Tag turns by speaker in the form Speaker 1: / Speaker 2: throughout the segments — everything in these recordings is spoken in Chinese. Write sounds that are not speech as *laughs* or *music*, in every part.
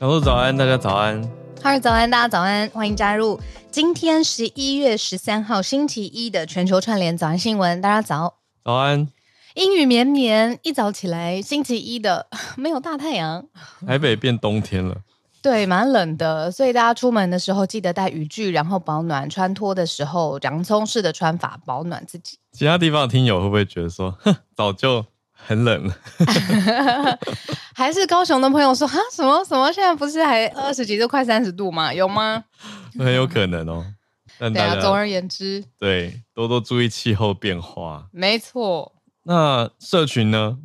Speaker 1: 小鹿早安，大家早安。
Speaker 2: 哈喽早安，大家早安，欢迎加入今天十一月十三号星期一的全球串联早安新闻。大家早，
Speaker 1: 早安。
Speaker 2: 阴雨绵绵，一早起来，星期一的 *laughs* 没有大太阳，
Speaker 1: 台北变冬天了。
Speaker 2: 对，蛮冷的，所以大家出门的时候记得带雨具，然后保暖。穿脱的时候，洋葱式的穿法，保暖自己。
Speaker 1: 其他地方的听友会不会觉得说，哼，早就很冷了？*laughs*
Speaker 2: 还是高雄的朋友说哈什么什么？现在不是还二十几度，快三十度吗？有吗？*laughs*
Speaker 1: 很有可能哦。但大家
Speaker 2: 对啊，总而言之，
Speaker 1: 对，多多注意气候变化。
Speaker 2: 没错。
Speaker 1: 那社群呢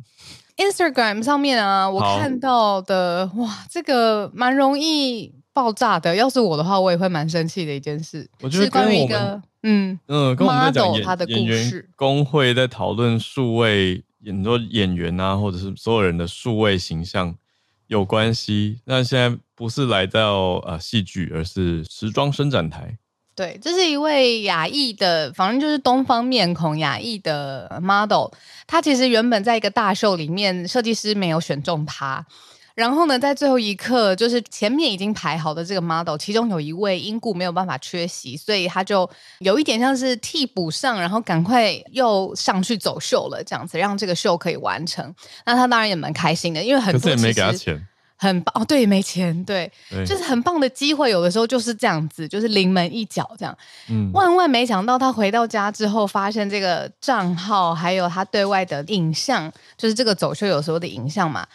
Speaker 2: ？Instagram 上面啊，我看到的哇，这个蛮容易爆炸的。要是我的话，我也会蛮生气的一件事。
Speaker 1: 我觉得
Speaker 2: 关于一个嗯
Speaker 1: 嗯，跟我们在讲
Speaker 2: 他的故事，
Speaker 1: 工会在讨论数位。很多演员啊，或者是所有人的数位形象有关系。那现在不是来到呃戏剧，而是时装伸展台。
Speaker 2: 对，这是一位亚裔的，反正就是东方面孔亚裔的 model。他其实原本在一个大秀里面，设计师没有选中他。然后呢，在最后一刻，就是前面已经排好的这个 model，其中有一位因故没有办法缺席，所以他就有一点像是替补上，然后赶快又上去走秀了，这样子让这个秀可以完成。那他当然也蛮开心的，因为很多
Speaker 1: 可是也没给他钱，
Speaker 2: 很棒哦，对，没钱，对，对就是很棒的机会，有的时候就是这样子，就是临门一脚这样。嗯，万万没想到，他回到家之后，发现这个账号还有他对外的影像，就是这个走秀有时候的影像嘛。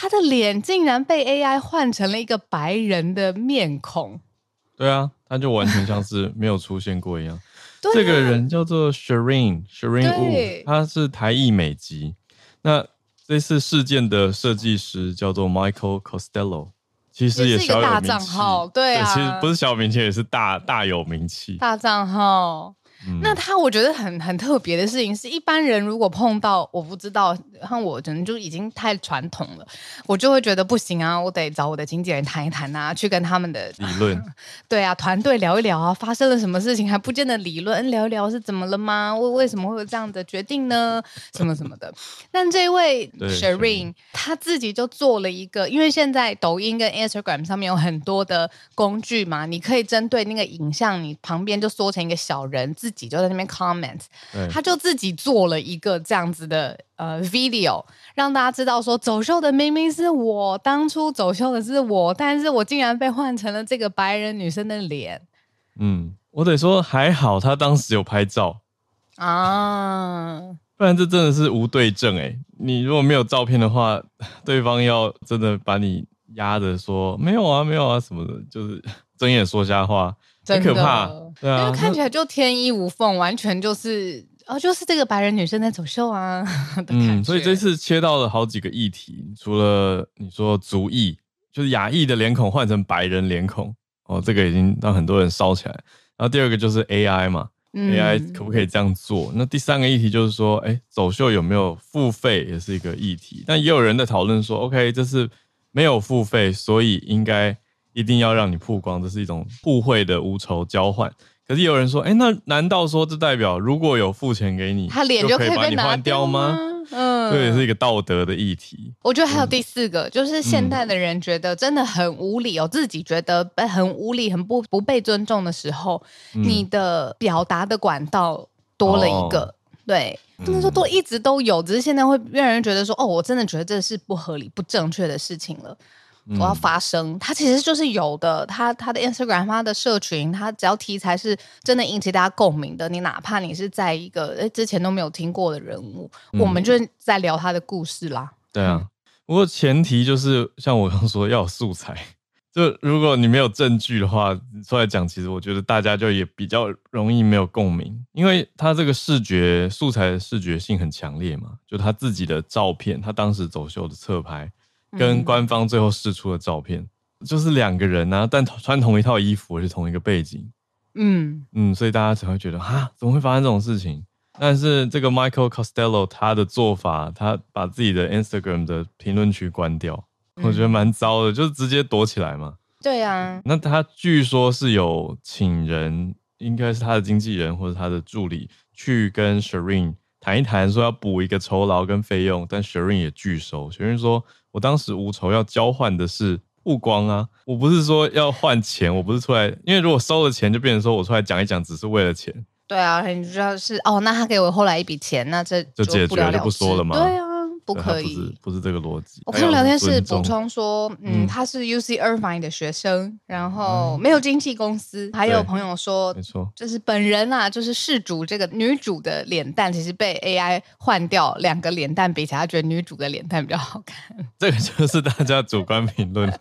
Speaker 2: 他的脸竟然被 AI 换成了一个白人的面孔。
Speaker 1: 对啊，他就完全像是没有出现过一样。*laughs* 这个人叫做 Shireen Shireen Wu，他是台裔美籍。那这次事件的设计师叫做 Michael Costello，其实也小有名气。大账号，
Speaker 2: 对啊，
Speaker 1: 其实不是小名气，也是大大有名气。
Speaker 2: 大账号。嗯、那他我觉得很很特别的事情是，一般人如果碰到我不知道，像我可能就已经太传统了，我就会觉得不行啊，我得找我的经纪人谈一谈啊，去跟他们的
Speaker 1: 理论，*laughs*
Speaker 2: 对啊，团队聊一聊啊，发生了什么事情还不见得理论，聊一聊是怎么了吗？为为什么会有这样的决定呢？什么什么的。但这位 Shireen 他自己就做了一个，因为现在抖音跟 Instagram 上面有很多的工具嘛，你可以针对那个影像，你旁边就缩成一个小人自。自己就在那边 comment，他就自己做了一个这样子的呃 video，让大家知道说走秀的明明是我，当初走秀的是我，但是我竟然被换成了这个白人女生的脸。
Speaker 1: 嗯，我得说还好，他当时有拍照啊，不然这真的是无对证哎。你如果没有照片的话，*laughs* 对方要真的把你压着说没有啊没有啊什么的，就是睁眼说瞎话。很可怕，对啊，
Speaker 2: 因为看起来就天衣无缝，完全就是哦，就是这个白人女生在走秀啊。*laughs*
Speaker 1: 嗯，所以这次切到了好几个议题，除了你说族裔，就是亚裔的脸孔换成白人脸孔，哦，这个已经让很多人烧起来。然后第二个就是 AI 嘛，嗯，AI 可不可以这样做？那第三个议题就是说，哎，走秀有没有付费，也是一个议题。但也有人在讨论说，OK，这是没有付费，所以应该。一定要让你曝光，这是一种互惠的无仇交换。可是有人说，哎，那难道说这代表如果有付钱给你，
Speaker 2: 他脸就可以把你换掉吗？
Speaker 1: 嗯，这也是一个道德的议题。
Speaker 2: 我觉得还有第四个，嗯、就是现代的人觉得真的很无理哦，自己觉得很无理、很不不被尊重的时候，嗯、你的表达的管道多了一个，哦、对，不能说都一直都有，只是现在会让人觉得说，哦，我真的觉得这是不合理、不正确的事情了。我要发声，他其实就是有的。他他的 Instagram，他的社群，他只要题材是真的引起大家共鸣的，你哪怕你是在一个诶之前都没有听过的人物，嗯、我们就在聊他的故事啦。
Speaker 1: 对啊，*laughs* 不过前提就是像我刚说要有素材，就如果你没有证据的话，出来讲，其实我觉得大家就也比较容易没有共鸣，因为他这个视觉素材的视觉性很强烈嘛，就他自己的照片，他当时走秀的侧拍。跟官方最后试出的照片，嗯、就是两个人啊，但穿同一套衣服，而且同一个背景，嗯。嗯，所以大家才会觉得啊，怎么会发生这种事情？但是这个 Michael Costello 他的做法，他把自己的 Instagram 的评论区关掉，嗯、我觉得蛮糟的，就是直接躲起来嘛。
Speaker 2: 对啊，
Speaker 1: 那他据说是有请人，应该是他的经纪人或者他的助理去跟 Shireen 谈一谈，说要补一个酬劳跟费用，但 Shireen 也拒收。Shireen 说。我当时无酬，要交换的是曝光啊！我不是说要换钱，我不是出来，因为如果收了钱，就变成说我出来讲一讲，只是为了钱。
Speaker 2: 对啊，你知道是哦，那他给我后来一笔钱，那这
Speaker 1: 就解决了，就不说了嘛？
Speaker 2: 对啊。不可以，
Speaker 1: 不是，不是这个逻辑。
Speaker 2: 我看到聊天室补充说，嗯，他是 UC Irvine 的学生，然后没有经纪公司。还有朋友说，没错，就是本人啊，就是事主这个女主的脸蛋，其实被 AI 换掉，两个脸蛋比起来，他觉得女主的脸蛋比较好看。*laughs*
Speaker 1: 这个就是大家主观评论。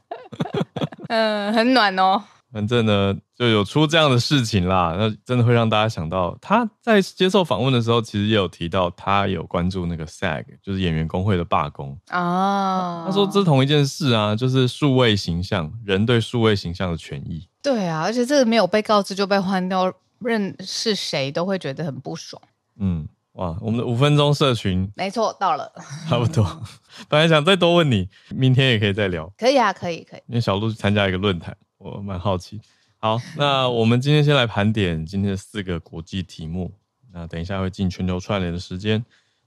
Speaker 1: *laughs*
Speaker 2: 嗯，很暖哦。
Speaker 1: 反正呢，就有出这样的事情啦，那真的会让大家想到，他在接受访问的时候，其实也有提到，他有关注那个 SAG，就是演员工会的罢工啊。他说这是同一件事啊，就是数位形象，人对数位形象的权益。
Speaker 2: 对啊，而且这个没有被告知就被换掉，认是谁都会觉得很不爽。
Speaker 1: 嗯，哇，我们的五分钟社群，
Speaker 2: 没错，到了，
Speaker 1: 差不多。*laughs* 本来想再多问你，明天也可以再聊。
Speaker 2: 可以啊，可以，可以。
Speaker 1: 因为小鹿去参加一个论坛。我蛮好奇，好，那我们今天先来盘点今天的四个国际题目。那等一下会进全球串联的时间。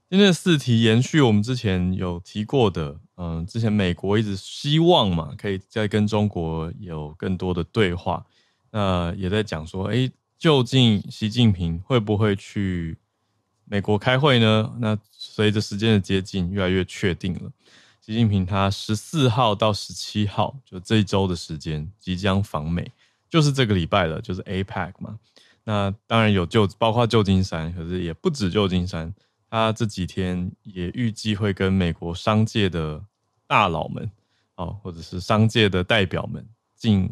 Speaker 1: 今天的四题延续我们之前有提过的，嗯，之前美国一直希望嘛，可以再跟中国有更多的对话。那也在讲说，诶，究竟习近平会不会去美国开会呢？那随着时间的接近，越来越确定了。习近平他十四号到十七号，就这一周的时间即将访美，就是这个礼拜了，就是 APEC 嘛。那当然有旧，包括旧金山，可是也不止旧金山。他这几天也预计会跟美国商界的大佬们，哦，或者是商界的代表们进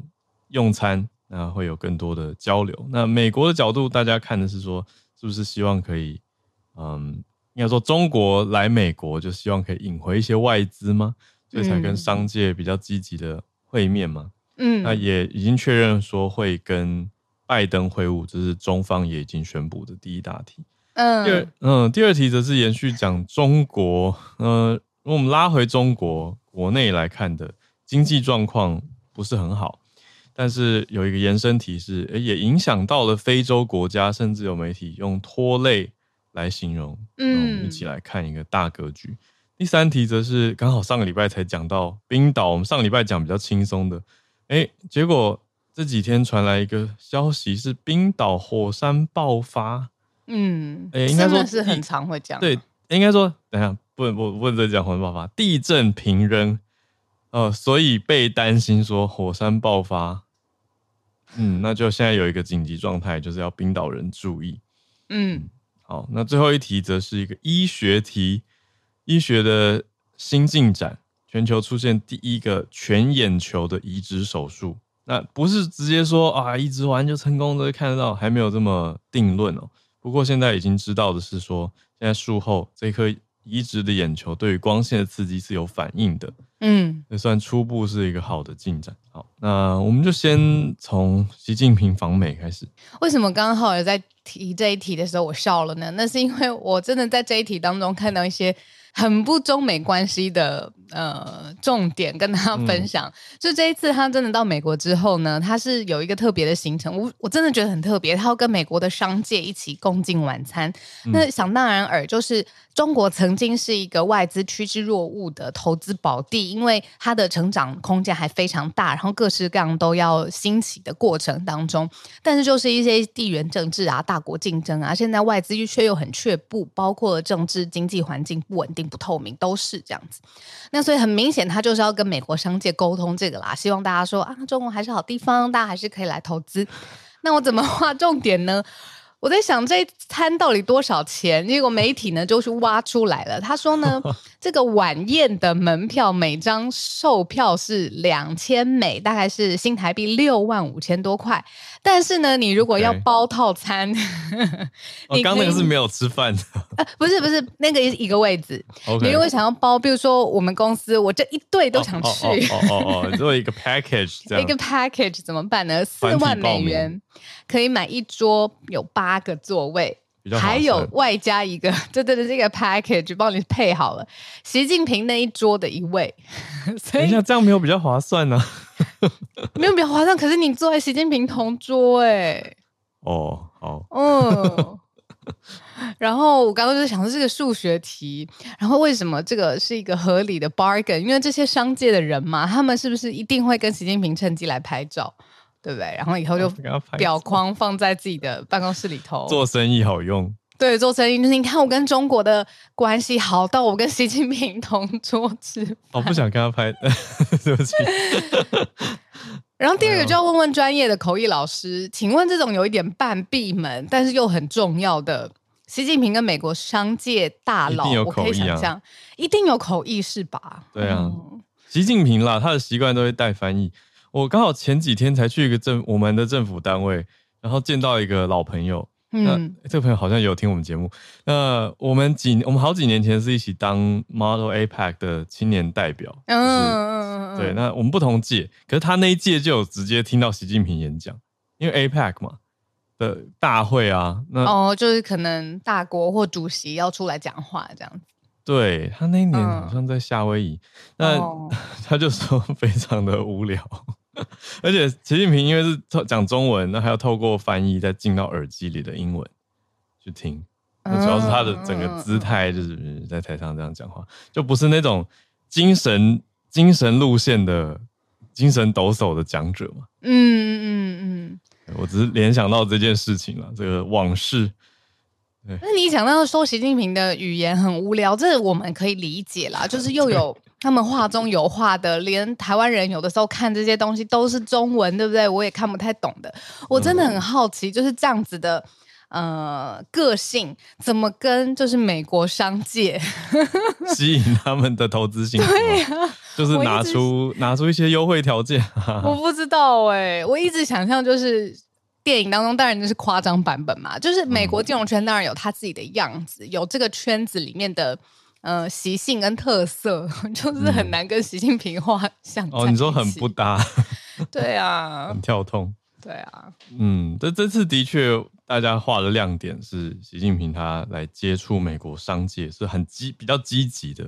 Speaker 1: 用餐，那会有更多的交流。那美国的角度，大家看的是说，是不是希望可以，嗯。应该说，中国来美国就希望可以引回一些外资吗？所以才跟商界比较积极的会面嘛。嗯，那也已经确认说会跟拜登会晤，这是中方也已经宣布的第一大题。嗯，第二，嗯，第二题则是延续讲中国。嗯，我们拉回中国国内来看的经济状况不是很好，但是有一个延伸题是，也影响到了非洲国家，甚至有媒体用拖累。来形容，嗯，我们一起来看一个大格局。嗯、第三题则是刚好上个礼拜才讲到冰岛，我们上个礼拜讲比较轻松的，哎，结果这几天传来一个消息是冰岛火山爆发，嗯，哎，应该说
Speaker 2: 是很常会讲，
Speaker 1: 对，应该说等一下不能不不能再讲火山爆发，地震频仍，呃，所以被担心说火山爆发，嗯，那就现在有一个紧急状态，就是要冰岛人注意，嗯。好，那最后一题则是一个医学题，医学的新进展，全球出现第一个全眼球的移植手术。那不是直接说啊，移植完就成功的看得到，还没有这么定论哦。不过现在已经知道的是说，现在术后这颗移植的眼球对于光线的刺激是有反应的。嗯，也算初步是一个好的进展。好，那我们就先从习近平访美开始。
Speaker 2: 为什么刚好有在提这一题的时候我笑了呢？那是因为我真的在这一题当中看到一些很不中美关系的呃重点跟大家分享。嗯、就这一次他真的到美国之后呢，他是有一个特别的行程，我我真的觉得很特别。他要跟美国的商界一起共进晚餐。嗯、那想当然耳就是。中国曾经是一个外资趋之若鹜的投资宝地，因为它的成长空间还非常大，然后各式各样都要兴起的过程当中，但是就是一些地缘政治啊、大国竞争啊，现在外资却又很却步，包括了政治经济环境不稳定、不透明，都是这样子。那所以很明显，他就是要跟美国商界沟通这个啦，希望大家说啊，中国还是好地方，大家还是可以来投资。*laughs* 那我怎么划重点呢？我在想这一餐到底多少钱？结果媒体呢就是挖出来了。他说呢，*laughs* 这个晚宴的门票每张售票是两千美，大概是新台币六万五千多块。但是呢，你如果要包套餐.
Speaker 1: 你 *laughs* 刚刚那个是没有吃饭的，
Speaker 2: 呃，不是不是，那个是一个位置。你如果想要包，比如说我们公司，我这一队都想去，
Speaker 1: 哦哦哦，做一个 package，*laughs*
Speaker 2: 一个 package 怎么办呢？四万美元可以买一桌，有八个座位。还有外加一个，*laughs* 对对对，这个 package 帮你配好了，习近平那一桌的一位。
Speaker 1: 等一下，这样没有比较划算呢？*laughs*
Speaker 2: 没有比较划算，可是你坐在习近平同桌，哎。
Speaker 1: 哦，好。
Speaker 2: 嗯。然后我刚刚就想说这个数学题，然后为什么这个是一个合理的 bargain？因为这些商界的人嘛，他们是不是一定会跟习近平趁机来拍照？对不对？然后以后就表框放在自己的办公室里头。
Speaker 1: 做生意好用。
Speaker 2: 对，做生意就是你看我跟中国的关系好到我跟习近平同桌吃。
Speaker 1: 我不想跟他拍，*laughs* 对不起。
Speaker 2: 然后第二个就要问问专业的口译老师，请问这种有一点半闭门，但是又很重要的习近平跟美国商界大佬，我可以想象，一定有口译是吧？
Speaker 1: 对啊，嗯、习近平啦，他的习惯都会带翻译。我刚好前几天才去一个政我们的政府单位，然后见到一个老朋友。嗯，那这个朋友好像有听我们节目。那我们几我们好几年前是一起当 Model APEC 的青年代表。嗯嗯嗯。对，那我们不同届，可是他那一届就有直接听到习近平演讲，因为 APEC 嘛的大会啊。那
Speaker 2: 哦，就是可能大国或主席要出来讲话这样子。
Speaker 1: 对，他那一年好像在夏威夷，嗯、那、哦、*laughs* 他就说非常的无聊。*laughs* 而且习近平因为是讲中文，那还要透过翻译再进到耳机里的英文去听。那主要是他的整个姿态，就是在台上这样讲话，就不是那种精神精神路线的精神抖擞的讲者嘛。嗯嗯嗯，我只是联想到这件事情了，这个往事。
Speaker 2: 那你讲到说习近平的语言很无聊，这我们可以理解啦，*laughs* 就是又有。他们话中有话的，连台湾人有的时候看这些东西都是中文，对不对？我也看不太懂的。我真的很好奇，就是这样子的，呃，个性怎么跟就是美国商界 *laughs*
Speaker 1: 吸引他们的投资性？*laughs* 对呀、啊，就是拿出拿出一些优惠条件。
Speaker 2: 我不知道哎、欸，我一直想象就是电影当中，当然就是夸张版本嘛，就是美国金融圈当然有他自己的样子，有这个圈子里面的。呃，习性跟特色 *laughs* 就是很难跟习近平画像、嗯、
Speaker 1: 哦。你说很不搭，
Speaker 2: 对啊，
Speaker 1: 很跳痛，
Speaker 2: 对啊，
Speaker 1: 嗯，这这次的确大家画的亮点是习近平他来接触美国商界是很积比较积极的，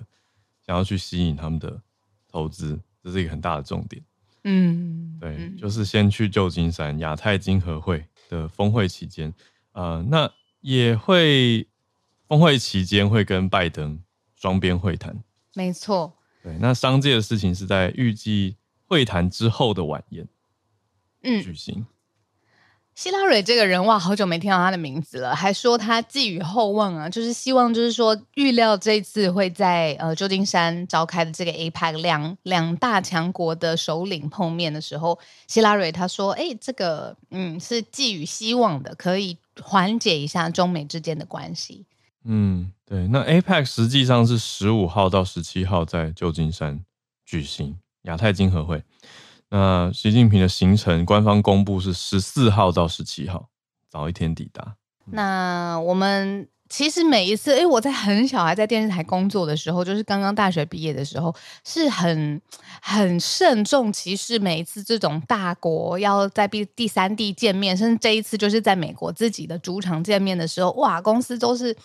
Speaker 1: 想要去吸引他们的投资，这是一个很大的重点。嗯，对，嗯、就是先去旧金山亚太经合会的峰会期间，呃，那也会峰会期间会跟拜登。双边会谈，
Speaker 2: 没错。
Speaker 1: 对，那商界的事情是在预计会谈之后的晚宴，嗯，举行。
Speaker 2: 希拉蕊这个人哇，好久没听到他的名字了，还说他寄予厚望啊，就是希望，就是说预料这次会在呃旧金山召开的这个 APEC 两两大强国的首领碰面的时候，希拉蕊他说，哎，这个嗯是寄予希望的，可以缓解一下中美之间的关系。
Speaker 1: 嗯，对，那 APEC 实际上是十五号到十七号在旧金山举行亚太经合会。那习近平的行程官方公布是十四号到十七号，早一天抵达。
Speaker 2: 那我们其实每一次，哎，我在很小还在电视台工作的时候，就是刚刚大学毕业的时候，是很很慎重其视。每一次这种大国要在第第三地见面，甚至这一次就是在美国自己的主场见面的时候，哇，公司都是。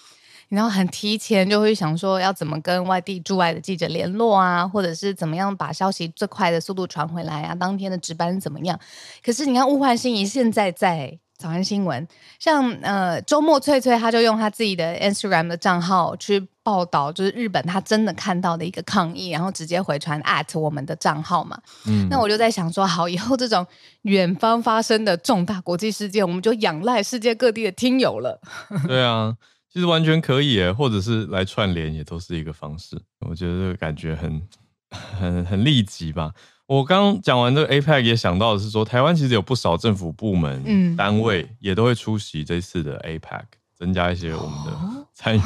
Speaker 2: 然后很提前就会想说要怎么跟外地驻外的记者联络啊，或者是怎么样把消息最快的速度传回来啊，当天的值班怎么样？可是你看物换星移，现在在。早安新闻，像呃周末翠翠，他就用他自己的 Instagram 的账号去报道，就是日本他真的看到的一个抗议，然后直接回传 at 我们的账号嘛。嗯，那我就在想说，好，以后这种远方发生的重大国际事件，我们就仰赖世界各地的听友了。*laughs*
Speaker 1: 对啊，其实完全可以诶，或者是来串联，也都是一个方式。我觉得这个感觉很很很立即吧。我刚讲完这个 APEC，也想到的是说，台湾其实有不少政府部门、嗯、单位也都会出席这次的 APEC，增加一些我们的参与。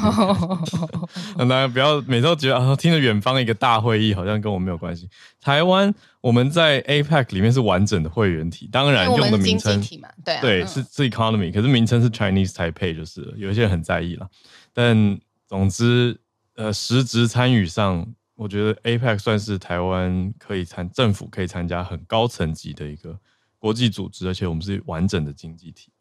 Speaker 1: 让大家不要每次都觉得啊，听着远方一个大会议，好像跟我没有关系。台湾我们在 APEC 里面是完整的会员体，当然用的名称
Speaker 2: 对、啊、
Speaker 1: 对是是 Economy，可是名称是 Chinese Taipei 就是了，有一些人很在意了。但总之，呃，实质参与上。我觉得 APEC 算是台湾可以参政府可以参加很高层级的一个国际组织，而且我们是完整的经济体，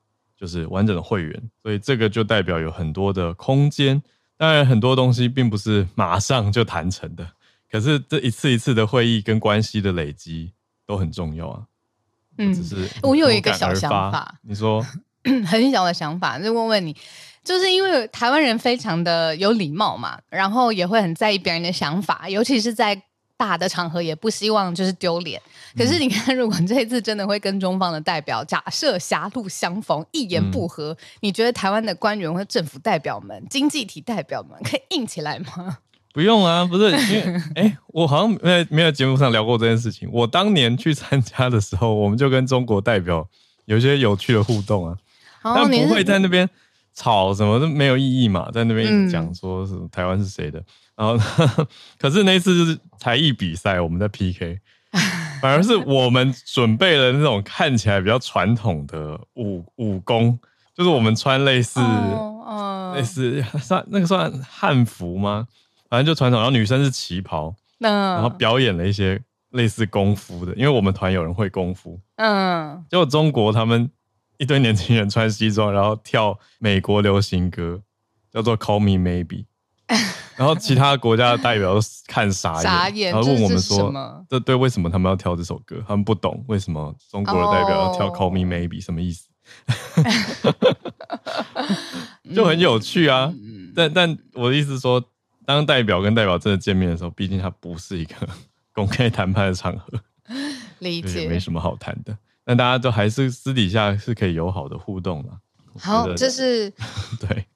Speaker 1: 就是完整的会员，所以这个就代表有很多的空间。当然，很多东西并不是马上就谈成的，可是这一次一次的会议跟关系的累积都很重要啊。
Speaker 2: 嗯，只是我有一个小想法，
Speaker 1: 你说 *coughs*
Speaker 2: 很小的想法，就问问你。就是因为台湾人非常的有礼貌嘛，然后也会很在意别人的想法，尤其是在大的场合，也不希望就是丢脸。可是你看，如果这一次真的会跟中方的代表假设狭路相逢，一言不合，嗯、你觉得台湾的官员或政府代表们、经济体代表们可以硬起来吗？
Speaker 1: 不用啊，不是因为哎，我好像没有没有节目上聊过这件事情。我当年去参加的时候，我们就跟中国代表有一些有趣的互动啊，哦、但不会在那边。吵什么都没有意义嘛，在那边一直讲说是台湾是谁的，嗯、然后 *laughs* 可是那次就是才艺比赛，我们在 PK，*laughs* 反而是我们准备了那种看起来比较传统的武武功，就是我们穿类似、哦哦、类似算那个算汉服吗？反正就传统，然后女生是旗袍，嗯、然后表演了一些类似功夫的，因为我们团有人会功夫，嗯，结果中国他们。一堆年轻人穿西装，然后跳美国流行歌，叫做《Call Me Maybe》，*laughs* 然后其他国家的代表都看傻眼，傻眼然后问我们说：“这对为什么他们要跳这首歌？他们不懂为什么中国的代表要跳《Call Me Maybe》什么意思？*laughs* ”就很有趣啊！但但我的意思是说，当代表跟代表真的见面的时候，毕竟它不是一个公开谈判的场合，*laughs*
Speaker 2: 理解
Speaker 1: 没什么好谈的。但大家都还是私底下是可以友好的互动的。
Speaker 2: 好，这是
Speaker 1: 对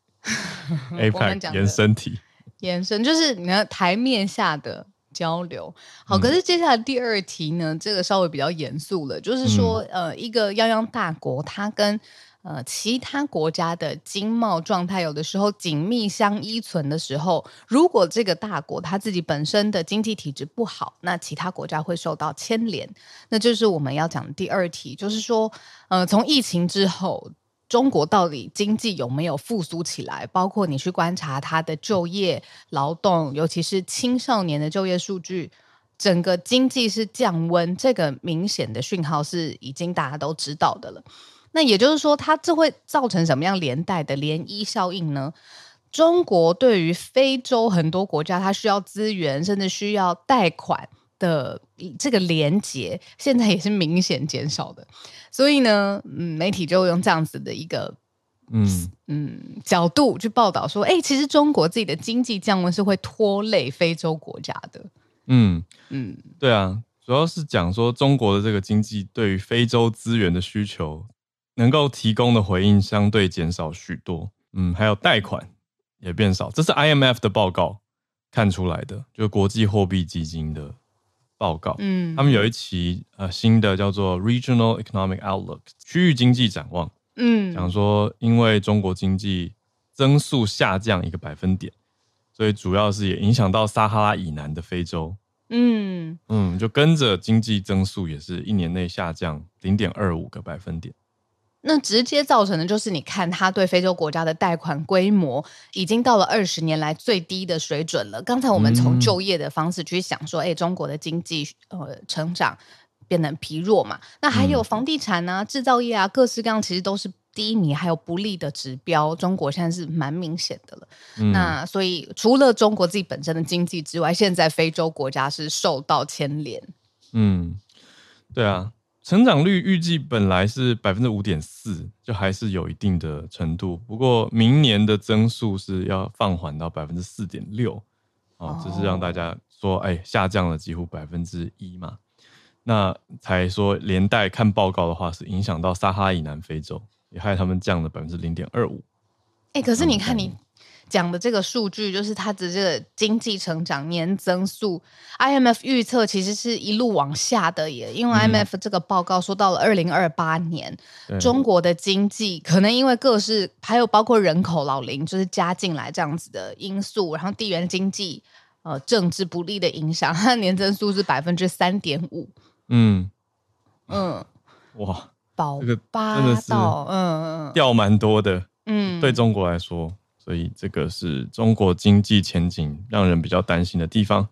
Speaker 1: *laughs* APEC 延伸题，
Speaker 2: 延伸就是你看台面下的交流。好，可是接下来第二题呢，这个稍微比较严肃了，就是说，嗯、呃，一个泱泱大国，它跟呃，其他国家的经贸状态有的时候紧密相依存的时候，如果这个大国它自己本身的经济体制不好，那其他国家会受到牵连。那就是我们要讲的第二题，就是说，呃，从疫情之后，中国到底经济有没有复苏起来？包括你去观察它的就业、劳动，尤其是青少年的就业数据，整个经济是降温，这个明显的讯号是已经大家都知道的了。那也就是说，它这会造成什么样连带的涟漪效应呢？中国对于非洲很多国家，它需要资源，甚至需要贷款的这个连结，现在也是明显减少的。所以呢，嗯，媒体就用这样子的一个嗯嗯角度去报道说，哎，其实中国自己的经济降温是会拖累非洲国家的。嗯
Speaker 1: 嗯，对啊，主要是讲说中国的这个经济对于非洲资源的需求。能够提供的回应相对减少许多，嗯，还有贷款也变少，这是 IMF 的报告看出来的，就国际货币基金的报告，嗯，他们有一期呃新的叫做 Regional Economic Outlook 区域经济展望，嗯，讲说因为中国经济增速下降一个百分点，所以主要是也影响到撒哈拉以南的非洲，嗯。嗯，就跟着经济增速也是一年内下降零点二五个百分点。
Speaker 2: 那直接造成的就是，你看他对非洲国家的贷款规模已经到了二十年来最低的水准了。刚才我们从就业的方式去想说，哎、嗯，中国的经济呃成长变得疲弱嘛。那还有房地产啊、制造业啊，各式各样，其实都是低迷还有不利的指标，中国现在是蛮明显的了。
Speaker 1: 嗯、
Speaker 2: 那所以除了中国自己本身的经济之外，现在非洲国家是受到牵连。
Speaker 1: 嗯，对啊，成长率预计本来是百分之五点四，就还是有一定的程度。不过明年的增速是要放缓到百分之四点六，哦，只是让大家说，哎，下降了几乎百分之一嘛。那才说连带看报告的话，是影响到撒哈拉以南非洲，也害他们降了百分之零点二五。
Speaker 2: 哎，可是你看你讲的这个数据，就是它的这个经济成长年增速，IMF 预测其实是一路往下的耶。因为 IMF 这个报告说到了二零二八年，嗯、中国的经济可能因为各式还有包括人口老龄，就是加进来这样子的因素，然后地缘经济呃政治不利的影响，*laughs* 它的年增速是百分之三点五。嗯。嗯，哇，保
Speaker 1: 这个真的是嗯嗯。掉蛮多的，嗯，对中国来说，所以这个是中国经济前景让人比较担心的地方。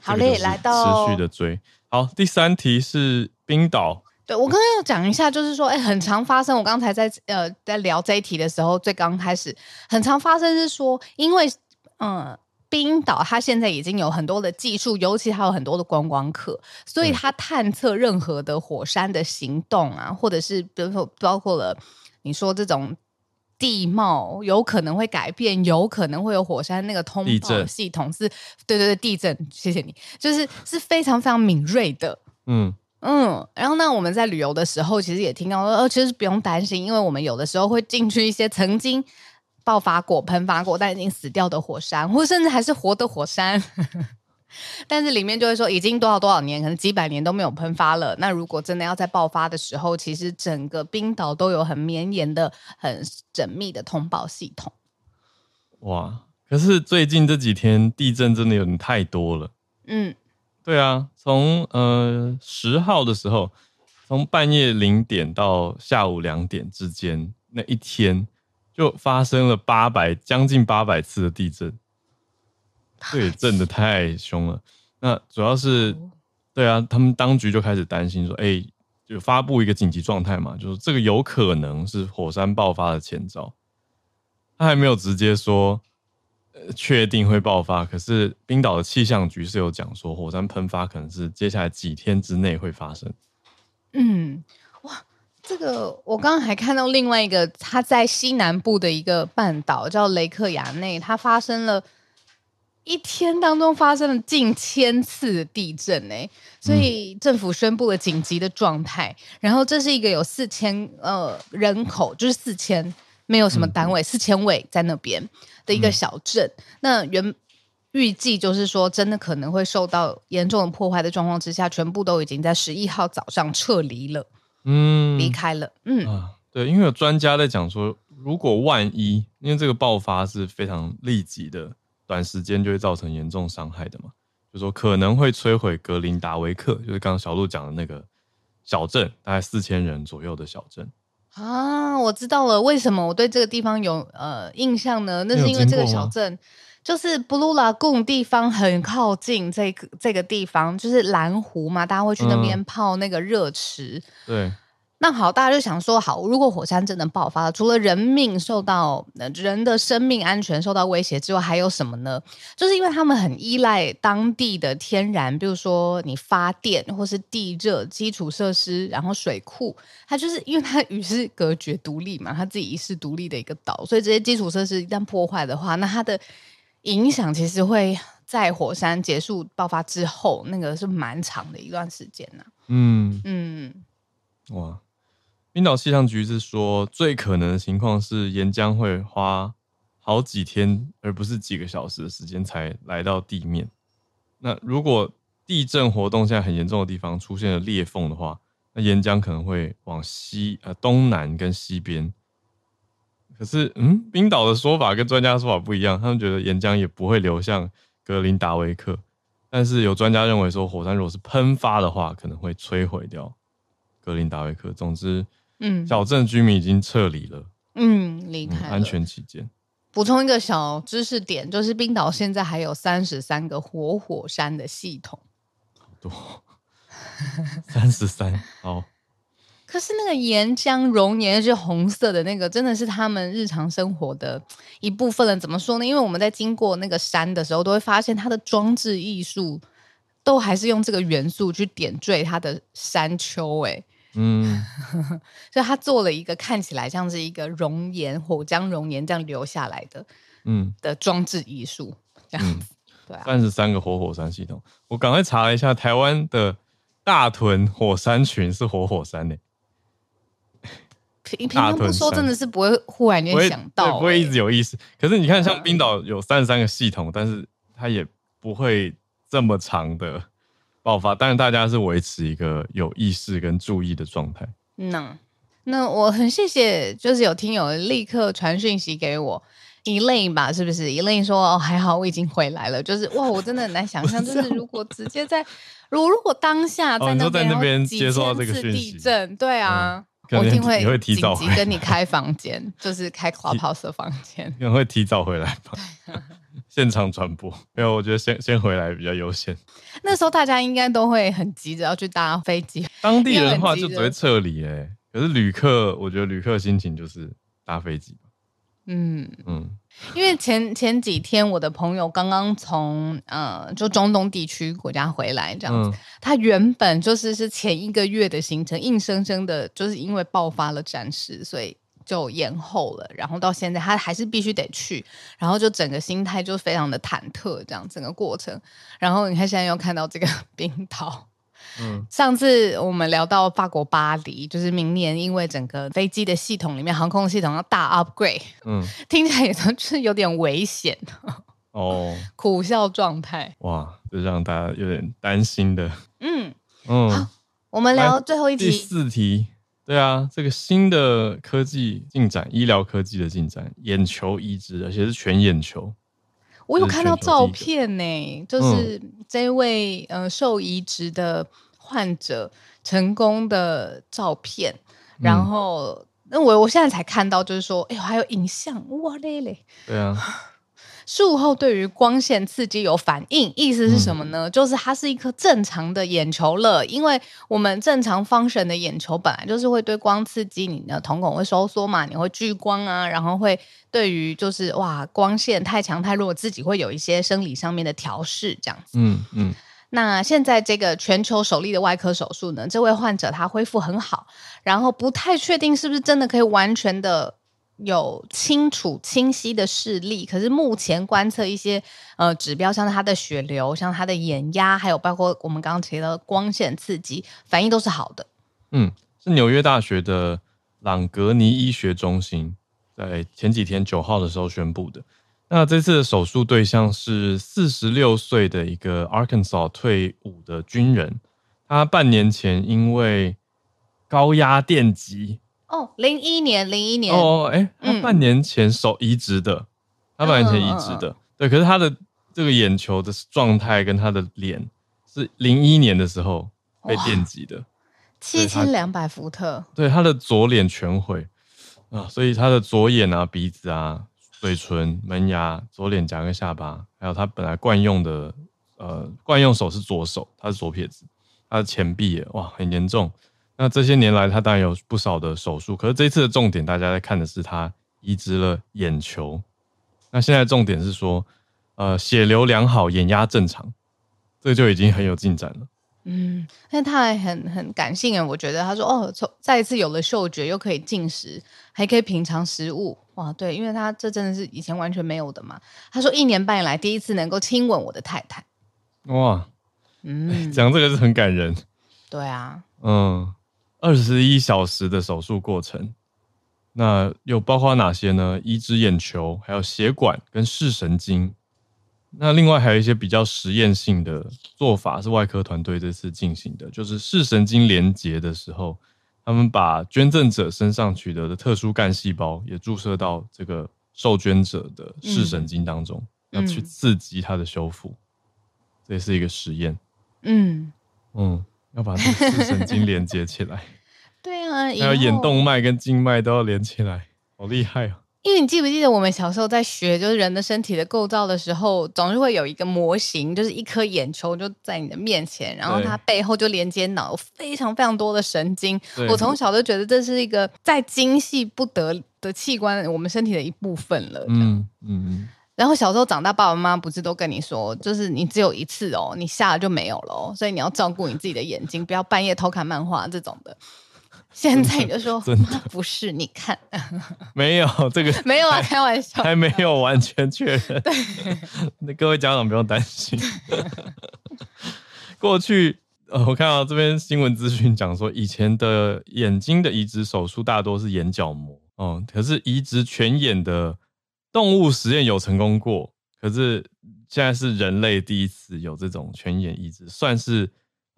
Speaker 2: 好嘞，来到
Speaker 1: 持续的追。好，第三题是冰岛。
Speaker 2: 对，我刚刚要讲一下，就是说，哎，很常发生。我刚才在呃在聊这一题的时候，最刚开始很常发生是说，因为嗯。冰岛它现在已经有很多的技术，尤其还有很多的观光客，所以它探测任何的火山的行动啊，或者是比如说包括了你说这种地貌有可能会改变，有可能会有火山那个通报系统是，对对对，地震，谢谢你，就是是非常非常敏锐的，嗯。嗯，然后呢，我们在旅游的时候其实也听到说，呃，其实不用担心，因为我们有的时候会进去一些曾经。爆发过、喷发过，但已经死掉的火山，或甚至还是活的火山，但是里面就会说已经多少多少年，可能几百年都没有喷发了。那如果真的要在爆发的时候，其实整个冰岛都有很绵延的、很缜密的通报系统。
Speaker 1: 哇！可是最近这几天地震真的有点太多了。嗯，对啊，从呃十号的时候，从半夜零点到下午两点之间那一天。就发生了八百将近八百次的地震，*laughs* 对，震的太凶了。那主要是，对啊，他们当局就开始担心说，哎、欸，就发布一个紧急状态嘛，就是这个有可能是火山爆发的前兆。他还没有直接说，呃，确定会爆发。可是冰岛的气象局是有讲说，火山喷发可能是接下来几天之内会发生。
Speaker 2: 嗯。哇这个我刚刚还看到另外一个，它在西南部的一个半岛叫雷克雅内，它发生了一天当中发生了近千次的地震呢，所以政府宣布了紧急的状态。然后这是一个有四千呃人口，就是四千没有什么单位，四千位在那边的一个小镇。那原预计就是说，真的可能会受到严重的破坏的状况之下，全部都已经在十一号早上撤离了。嗯，离开了。嗯啊，
Speaker 1: 对，因为有专家在讲说，如果万一，因为这个爆发是非常立即的，短时间就会造成严重伤害的嘛，就说可能会摧毁格林达维克，就是刚刚小鹿讲的那个小镇，大概四千人左右的小镇。
Speaker 2: 啊，我知道了，为什么我对这个地方有呃印象呢？那是因为这个小镇就是布鲁拉贡地方很靠近这个这个地方，就是蓝湖嘛，大家会去那边泡那个热池。
Speaker 1: 嗯、对。
Speaker 2: 那好，大家就想说，好，如果火山真的爆发了，除了人命受到、人的生命安全受到威胁之外，还有什么呢？就是因为他们很依赖当地的天然，比如说你发电或是地热基础设施，然后水库，它就是因为它与世隔绝、独立嘛，它自己遗世独立的一个岛，所以这些基础设施一旦破坏的话，那它的影响其实会在火山结束爆发之后，那个是蛮长的一段时间呢、啊。嗯嗯，
Speaker 1: 哇。冰岛气象局是说，最可能的情况是岩浆会花好几天，而不是几个小时的时间才来到地面。那如果地震活动现在很严重的地方出现了裂缝的话，那岩浆可能会往西呃东南跟西边。可是，嗯，冰岛的说法跟专家的说法不一样，他们觉得岩浆也不会流向格林达维克。但是有专家认为说，火山如果是喷发的话，可能会摧毁掉格林达维克。总之。嗯，小镇居民已经撤离了。
Speaker 2: 嗯，离开，
Speaker 1: 嗯，安全起见。
Speaker 2: 补充一个小知识点，就是冰岛现在还有三十三个活火，火山的系统。
Speaker 1: 好多，*laughs* 三十三。哦，
Speaker 2: 可是那个岩浆熔岩是红色的那个，真的是他们日常生活的一部分了。怎么说呢？因为我们在经过那个山的时候，都会发现它的装置艺术都还是用这个元素去点缀它的山丘。哎，嗯，*laughs* 所以他做了一个看起来像是一个熔岩、火浆熔岩这样流下来的，嗯，的装置艺术这样子。嗯对啊，三十三个活火山系统，
Speaker 1: 我赶快查了一下，台湾的大屯火山群是活火山呢。*laughs*
Speaker 2: 平平常不说，真的是不会忽然间想到，
Speaker 1: 不会一直有意思。可是你看，像冰岛有三十三个系统，但是它也不会这么长的爆发。但是大家是维持一个有意识跟注意的状态。
Speaker 2: 那那我很谢谢，就是有听友立刻传讯息给我。Elaine 吧，是不是？Elaine 说：“哦，还好，我已经回来了。”就是哇，我真的很难想象，*laughs* 就是如果直接在，如果如果当下在那边
Speaker 1: 接受到这个
Speaker 2: 地震，对啊，我一定会提早跟你开房间，就是开 Clubhouse 的房间，
Speaker 1: 可能会提早回来吧。*laughs* *laughs* 现场传播 *laughs* 没有，我觉得先先回来比较优先。
Speaker 2: 那时候大家应该都会很急着要去搭飞机，
Speaker 1: 当地人的话就只会撤离哎。可是旅客，我觉得旅客心情就是搭飞机。
Speaker 2: 嗯嗯，因为前前几天我的朋友刚刚从呃就中东地区国家回来，这样子，嗯、他原本就是是前一个月的行程，硬生生的就是因为爆发了战事，所以就延后了，然后到现在他还是必须得去，然后就整个心态就非常的忐忑，这样整个过程，然后你看现在又看到这个 *laughs* 冰岛。嗯，*laughs* 上次我们聊到法国巴黎，就是明年因为整个飞机的系统里面航空系统要大 upgrade，嗯，*laughs* 听起来也都是有点危险哦，苦笑状态。
Speaker 1: 哇，就让大家有点担心的。
Speaker 2: 嗯嗯，好，我们聊最后一题，第
Speaker 1: 四题。对啊，这个新的科技进展，医疗科技的进展，眼球移植，而且是全眼球。
Speaker 2: 我有看到照片呢，就是这位呃受移植的患者成功的照片，然后那我我现在才看到，就是说，哎呦，还有影像，哇嘞嘞，
Speaker 1: 对啊。
Speaker 2: 术后对于光线刺激有反应，意思是什么呢？嗯、就是它是一颗正常的眼球了，因为我们正常 function 的眼球本来就是会对光刺激，你的瞳孔会收缩嘛，你会聚光啊，然后会对于就是哇光线太强太弱，自己会有一些生理上面的调试这样子。嗯嗯。那现在这个全球首例的外科手术呢，这位患者他恢复很好，然后不太确定是不是真的可以完全的。有清楚清晰的视力，可是目前观测一些呃指标，像是他的血流，像他的眼压，还有包括我们刚刚提到的光线刺激，反应都是好的。
Speaker 1: 嗯，是纽约大学的朗格尼医学中心在前几天九号的时候宣布的。那这次的手术对象是四十六岁的一个 Arkansas 退伍的军人，他半年前因为高压电击。
Speaker 2: 哦，零一年，零一年。
Speaker 1: 哦，哎、欸，他半年前手移植的，嗯、他半年前移植的，对，可是他的这个眼球的状态跟他的脸是零一年的时候被电击的，
Speaker 2: 七千两百伏特，
Speaker 1: 对，他的左脸全毁。啊，所以他的左眼啊、鼻子啊、嘴唇、门牙、左脸颊跟下巴，还有他本来惯用的呃惯用手是左手，他是左撇子，他的前臂哇很严重。那这些年来，他当然有不少的手术，可是这一次的重点，大家在看的是他移植了眼球。那现在重点是说，呃，血流良好，眼压正常，这就已经很有进展了。
Speaker 2: 嗯，但他还很很感性啊，我觉得他说哦，从再一次有了嗅觉，又可以进食，还可以品尝食物，哇，对，因为他这真的是以前完全没有的嘛。他说一年半以来第一次能够亲吻我的太太，
Speaker 1: 哇，嗯，讲这个是很感人。
Speaker 2: 对啊，
Speaker 1: 嗯。二十一小时的手术过程，那又包括哪些呢？移植眼球，还有血管跟视神经。那另外还有一些比较实验性的做法，是外科团队这次进行的，就是视神经连接的时候，他们把捐赠者身上取得的特殊干细胞也注射到这个受捐者的视神经当中，嗯、要去刺激它的修复。这也是一个实验。嗯嗯。要把这个视神经连接起来，*laughs*
Speaker 2: 对啊，还
Speaker 1: 有眼动脉跟静脉都要连起来，好厉害啊！
Speaker 2: 因为你记不记得我们小时候在学就是人的身体的构造的时候，总是会有一个模型，就是一颗眼球就在你的面前，然后它背后就连接脑，非常非常多的神经。我从小就觉得这是一个再精细不得的器官，我们身体的一部分了。嗯嗯嗯。然后小时候长大，爸爸妈妈不是都跟你说，就是你只有一次哦，你下了就没有了哦，所以你要照顾你自己的眼睛，不要半夜偷看漫画这种的。*laughs* 现在你就说妈不是，你看 *laughs*
Speaker 1: 没有这个
Speaker 2: 没有啊，开玩笑，
Speaker 1: 还没有完全确认。
Speaker 2: 对，
Speaker 1: 那 *laughs* 各位家长不用担心。过去呃，我看到这边新闻资讯讲说，以前的眼睛的移植手术大多是眼角膜哦，可是移植全眼的动物实验有成功过，可是现在是人类第一次有这种全眼移植，算是。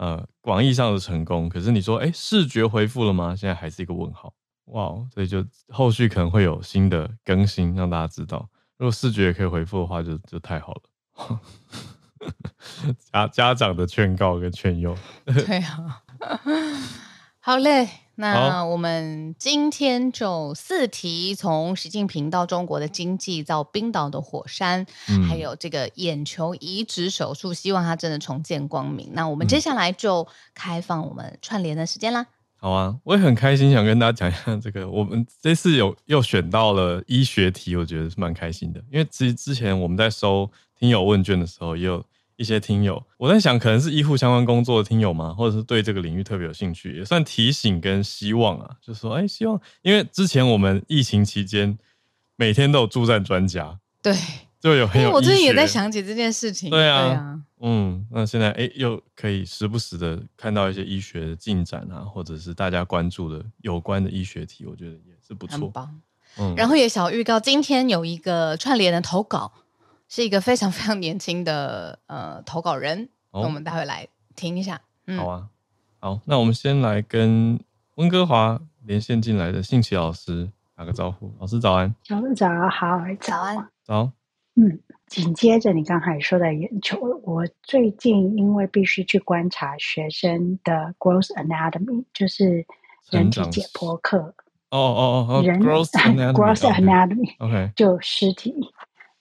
Speaker 1: 呃，广义上的成功，可是你说，哎、欸，视觉恢复了吗？现在还是一个问号。哇，所以就后续可能会有新的更新，让大家知道。如果视觉也可以恢复的话就，就就太好了。*laughs* 家家长的劝告跟劝诱，*laughs*
Speaker 2: 对啊，*laughs* 好嘞。那我们今天就四题，从习近平到中国的经济，到冰岛的火山，嗯、还有这个眼球移植手术，希望它真的重见光明。那我们接下来就开放我们串联的时间啦。
Speaker 1: 好啊，我也很开心，想跟大家讲一下这个。我们这次有又选到了医学题，我觉得是蛮开心的，因为其实之前我们在收听友问卷的时候也有。一些听友，我在想，可能是医护相关工作的听友吗？或者是对这个领域特别有兴趣，也算提醒跟希望啊。就是说，哎、欸，希望，因为之前我们疫情期间每天都有助战专家，
Speaker 2: 对，
Speaker 1: 就有很有。
Speaker 2: 我最近也在想起这件事情。
Speaker 1: 对啊，对啊嗯，那现在哎、欸，又可以时不时的看到一些医学的进展啊，或者是大家关注的有关的医学题，我觉得也是不错。
Speaker 2: 很棒。嗯，然后也小预告，今天有一个串联的投稿。是一个非常非常年轻的呃投稿人，我们待会来听一下。嗯、
Speaker 1: 好啊，好，那我们先来跟温哥华连线进来的信奇老师打个招呼。老师早安，
Speaker 3: 早早好，早安，
Speaker 1: 早。
Speaker 3: 嗯，紧接着你刚才说的眼球，我最近因为必须去观察学生的 gross anatomy，就是人体解剖课。
Speaker 1: 哦哦哦，
Speaker 3: 人 growth *laughs* anatomy，OK，就尸体。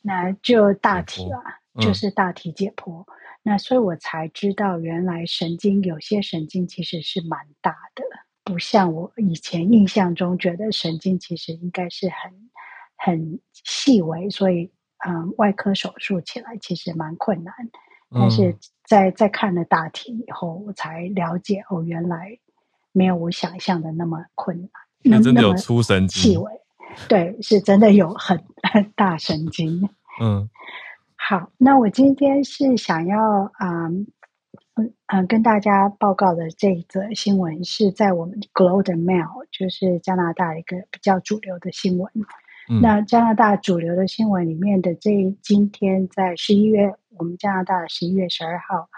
Speaker 3: 那就大体啊，嗯、就是大体解剖。那所以我才知道，原来神经有些神经其实是蛮大的，不像我以前印象中觉得神经其实应该是很很细微，所以嗯，外科手术起来其实蛮困难。但是在在看了大体以后，我才了解哦，原来没有我想象的那么困难，
Speaker 1: 那真的有粗神经，
Speaker 3: 细微。对，是真的有很很大神经。
Speaker 1: 嗯，
Speaker 3: 好，那我今天是想要啊，嗯嗯、呃，跟大家报告的这一则新闻是在我们 Globe and Mail，就是加拿大一个比较主流的新闻。嗯、那加拿大主流的新闻里面的这今天在十一月，我们加拿大十一月十二号，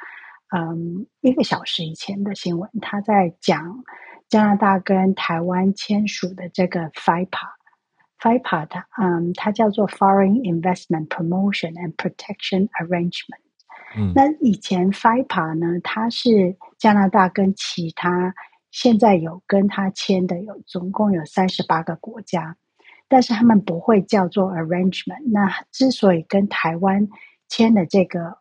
Speaker 3: 嗯，一个小时以前的新闻，他在讲加拿大跟台湾签署的这个 FIPA。FIPA 它嗯，它叫做 Foreign Investment Promotion and Protection Arrangement。嗯，那以前 FIPA 呢，它是加拿大跟其他现在有跟它签的有总共有三十八个国家，但是他们不会叫做 Arrangement。那之所以跟台湾签的这个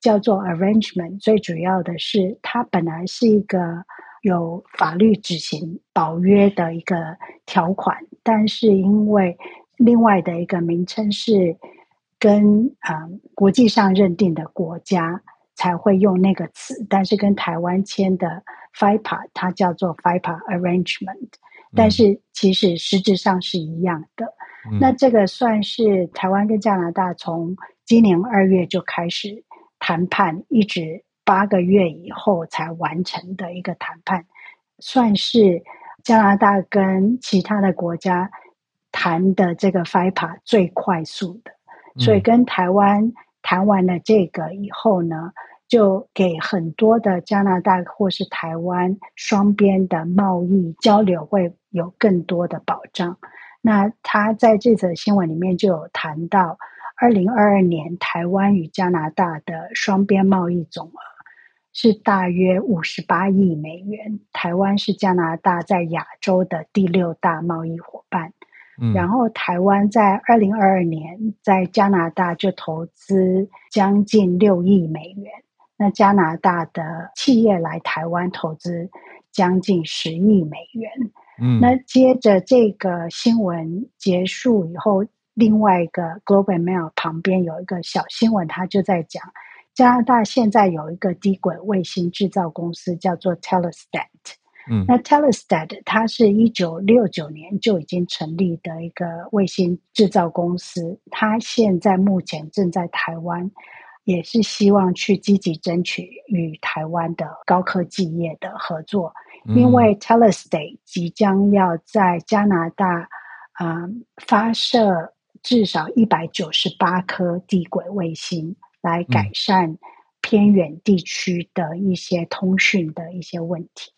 Speaker 3: 叫做 Arrangement，最主要的是它本来是一个。有法律执行保约的一个条款，但是因为另外的一个名称是跟啊、嗯、国际上认定的国家才会用那个词，但是跟台湾签的 FIPA 它叫做 FIPA Arrangement，但是其实实质上是一样的。嗯、那这个算是台湾跟加拿大从今年二月就开始谈判，一直。八个月以后才完成的一个谈判，算是加拿大跟其他的国家谈的这个 FIPA 最快速的。所以跟台湾谈完了这个以后呢，就给很多的加拿大或是台湾双边的贸易交流会有更多的保障。那他在这则新闻里面就有谈到，二零二二年台湾与加拿大的双边贸易总额。是大约五十八亿美元。台湾是加拿大在亚洲的第六大贸易伙伴。嗯，然后台湾在二零二二年在加拿大就投资将近六亿美元。那加拿大的企业来台湾投资将近十亿美元。嗯，那接着这个新闻结束以后，另外一个 Globe and Mail 旁边有一个小新闻，他就在讲加拿大现在有一个低轨卫星制造公司叫做 Telestat。嗯，那 Telestat 它是一九六九年就已经成立的一个卫星制造公司，它现在目前正在台湾，也是希望去积极争取与台湾的高科技业的合作，嗯、因为 Telestat 即将要在加拿大啊、呃、发射。至少一百九十八颗地轨卫星，来改善偏远地区的一些通讯的一些问题。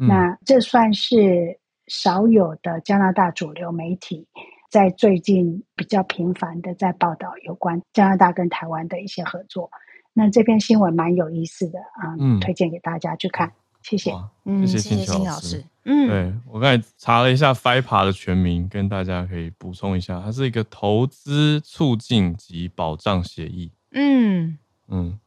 Speaker 3: 嗯、那这算是少有的加拿大主流媒体在最近比较频繁的在报道有关加拿大跟台湾的一些合作。那这篇新闻蛮有意思的啊，嗯，推荐给大家去看。谢谢，
Speaker 2: 嗯，谢谢青青老师。嗯，
Speaker 1: 对，我刚才查了一下 FIPA 的全名，跟大家可以补充一下，它是一个投资促进及保障协议。嗯嗯，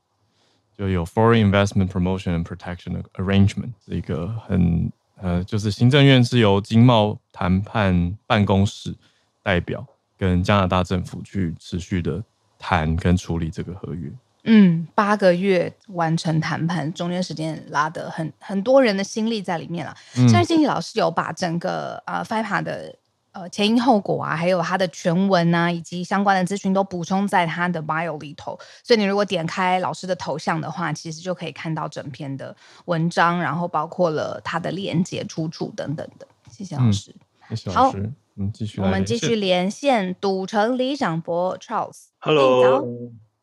Speaker 1: 就有 Foreign Investment Promotion and Protection Arrangement，是一个很呃，就是行政院是由经贸谈判办公室代表跟加拿大政府去持续的谈跟处理这个合约。
Speaker 2: 嗯，八个月完成谈判，中间时间拉得很很多人的心力在里面了。现在经济老师有把整个呃 FIPA 的呃前因后果啊，还有它的全文啊，以及相关的资讯都补充在他的 bio 里头。所以你如果点开老师的头像的话，其实就可以看到整篇的文章，然后包括了他的链接出处等等的。谢谢老师。
Speaker 1: 嗯、谢谢老师。好，嗯，继续，
Speaker 2: 我们继续连线赌城李想博 Charles。
Speaker 4: Hello。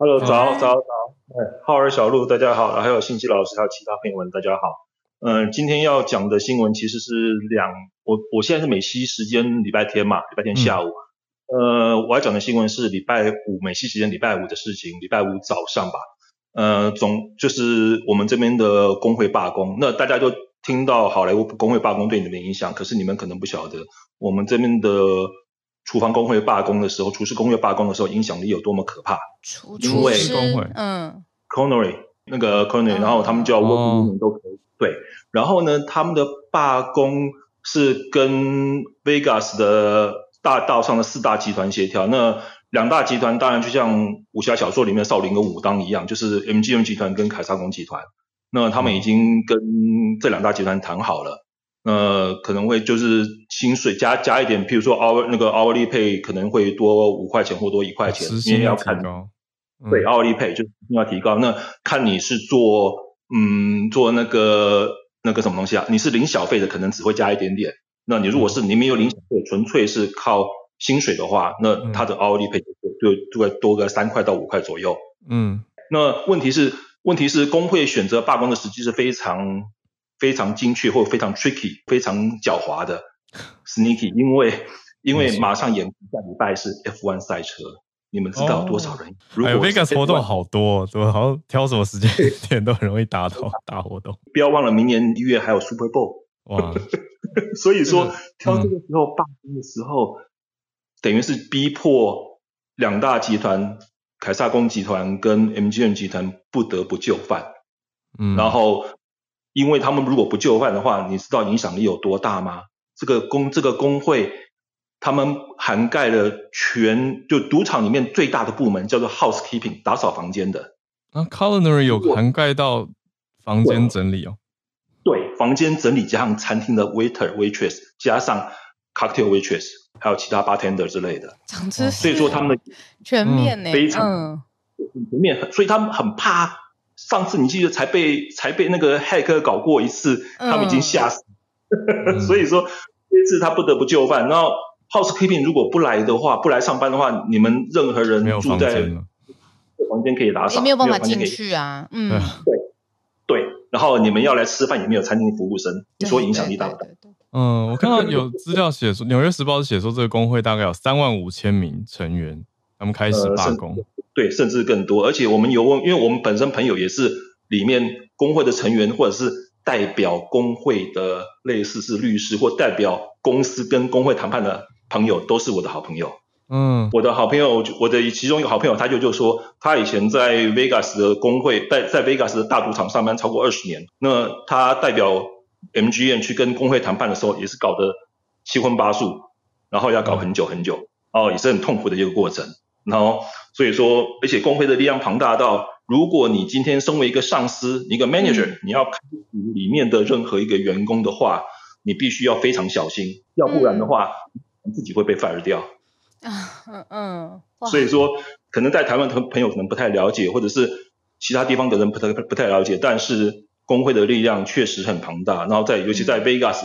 Speaker 4: Hello，早早早，哎，浩儿小路，大家好，还有信息老师，还有其他朋友们，大家好。嗯，今天要讲的新闻其实是两，我我现在是美西时间礼拜天嘛，礼拜天下午。嗯、呃，我要讲的新闻是礼拜五美西时间礼拜五的事情，礼拜五早上吧。呃，总就是我们这边的工会罢工，那大家就听到好莱坞工会罢工对你们的影响，可是你们可能不晓得，我们这边的。厨房工会罢工的时候，厨师工会罢工的时候，影响力有多么可怕？
Speaker 2: 厨
Speaker 1: 因为工会，
Speaker 2: 嗯
Speaker 4: ，Culinary 那个 Culinary，然后他们叫 work 都可以，对。然后呢，他们的罢工是跟 Vegas 的大道上的四大集团协调。那两大集团当然就像武侠小说里面的少林跟武当一样，就是 MGM 集团跟凯撒宫集团。那他们已经跟这两大集团谈好了。呃，可能会就是薪水加加一点，譬如说 hour 那个 hourly pay 可能会多五块钱或多一块钱，因为要看，嗯、对 hourly pay 就是要提高。那看你是做嗯做那个那个什么东西啊？你是零小费的，可能只会加一点点。那你如果是你没有零小费，纯粹是靠薪水的话，那他的 hourly pay 就就会多个三块到五块左右。嗯，那问题是问题是工会选择罢工的时机是非常。非常精确或非常 tricky，非常狡猾的 sneaky，因为因为马上演下礼拜是 F1 赛车，你们知道有多少人？
Speaker 1: 哎，Vegas 活动好多，对吧？好像挑什么时间点都很容易达到大活动。*laughs*
Speaker 4: 不要忘了，明年一月还有 Super Bowl。哇！*laughs* 所以说挑这个时候罢工的时候，等于是逼迫两大集团凯撒宫集团跟 MGM 集团不得不就范。嗯，然后。因为他们如果不就范的话，你知道影响力有多大吗？这个工这个工会，他们涵盖了全就赌场里面最大的部门，叫做 housekeeping 打扫房间的。
Speaker 1: 那，culinary 有涵盖到房间整理哦。
Speaker 4: 对，对，房间整理加上餐厅的 waiter waitress 加上 cocktail waitress，还有其他 bartender 之类的。所以说他们的
Speaker 2: 全面呢，
Speaker 4: 非常全面，所以他们很怕。上次你记得才被才被那个骇客搞过一次，他们已经吓死，嗯、*laughs* 所以说这次他不得不就范。然后 housekeeping 如果不来的话，不来上班的话，你们任何人住在房间可以打扫，
Speaker 2: 也没有办法进去啊。嗯，
Speaker 4: 对对。然后你们要来吃饭，也没有餐厅服务生，你说影响力大不大？
Speaker 1: 嗯，我看到有资料写说，《纽约时报》是写说这个工会大概有三万五千名成员，他们开始罢工。呃
Speaker 4: 对，甚至更多，而且我们有问，因为我们本身朋友也是里面工会的成员，或者是代表工会的，类似是律师或代表公司跟工会谈判的朋友都是我的好朋友。
Speaker 1: 嗯，
Speaker 4: 我的好朋友，我的其中一个好朋友，他就就说，他以前在 Vegas 的工会，在在 Vegas 的大赌场上班超过二十年。那他代表 MGM 去跟工会谈判的时候，也是搞得七荤八素，然后要搞很久很久，哦，也是很痛苦的一个过程。然后所以说，而且工会的力量庞大到，如果你今天身为一个上司，一个 manager，、嗯、你要开除里面的任何一个员工的话，你必须要非常小心，要不然的话，你自己会被 fire 掉。
Speaker 2: 啊，嗯嗯，
Speaker 4: 所以说，可能在台湾的朋友可能不太了解，或者是其他地方的人不太不太了解，但是工会的力量确实很庞大。然后在尤其在 Vegas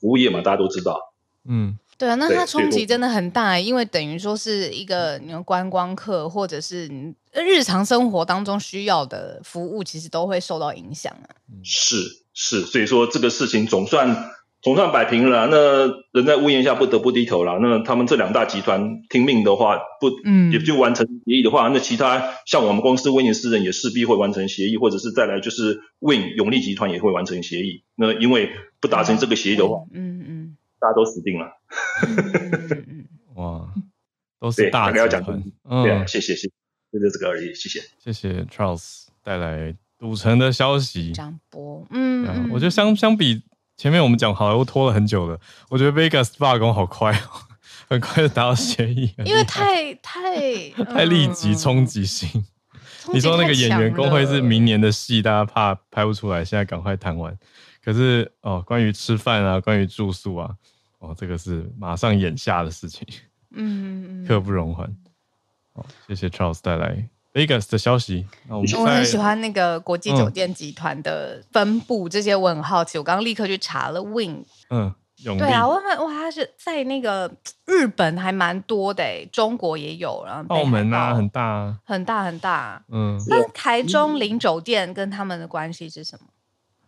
Speaker 4: 服务业嘛，大家都知道。
Speaker 1: 嗯，
Speaker 2: 对啊，那它冲击真的很大，因为等于说是一个你们观光客或者是你日常生活当中需要的服务，其实都会受到影响啊。
Speaker 4: 是是，所以说这个事情总算。总算摆平了，那人在屋檐下不得不低头了。那他们这两大集团听命的话，不，嗯，也就完成协议的话，那其他像我们公司威尼斯人也势必会完成协议，或者是再来就是 Wynn 永利集团也会完成协议。那因为不达成这个协议的话，
Speaker 2: 嗯嗯，
Speaker 4: 大家都死定了。*laughs*
Speaker 1: 哇，都是大集团。
Speaker 4: 嗯，对啊，谢谢谢谢，就是这个而已。谢谢，
Speaker 1: 谢谢 Charles 带来赌城的消息。
Speaker 2: 张波，嗯，
Speaker 1: 嗯，我觉得相相比。前面我们讲好莱坞拖了很久了，我觉得 Vegas 罢工好快哦，*laughs* 很快就达到协议。
Speaker 2: 因为太太 *laughs*
Speaker 1: 太立即冲击性。你说那个演员工会是明年的戏，大家怕拍不出来，现在赶快谈完。可是哦，关于吃饭啊，关于住宿啊，哦，这个是马上眼下的事情，
Speaker 2: 嗯，
Speaker 1: 刻不容缓。好，谢谢 Charles 带来。Vegas 的消息，我，
Speaker 2: 我很喜欢那个国际酒店集团的分布，嗯、这些我很好奇。我刚刚立刻去查了 Wynn，
Speaker 1: 嗯，
Speaker 2: 对啊，我问哇，他是在那个日本还蛮多的，中国也有，然后
Speaker 1: 澳门啊，很大，啊，
Speaker 2: 很大很大，
Speaker 1: 嗯。
Speaker 2: 那台中林酒店跟他们的关系是什么？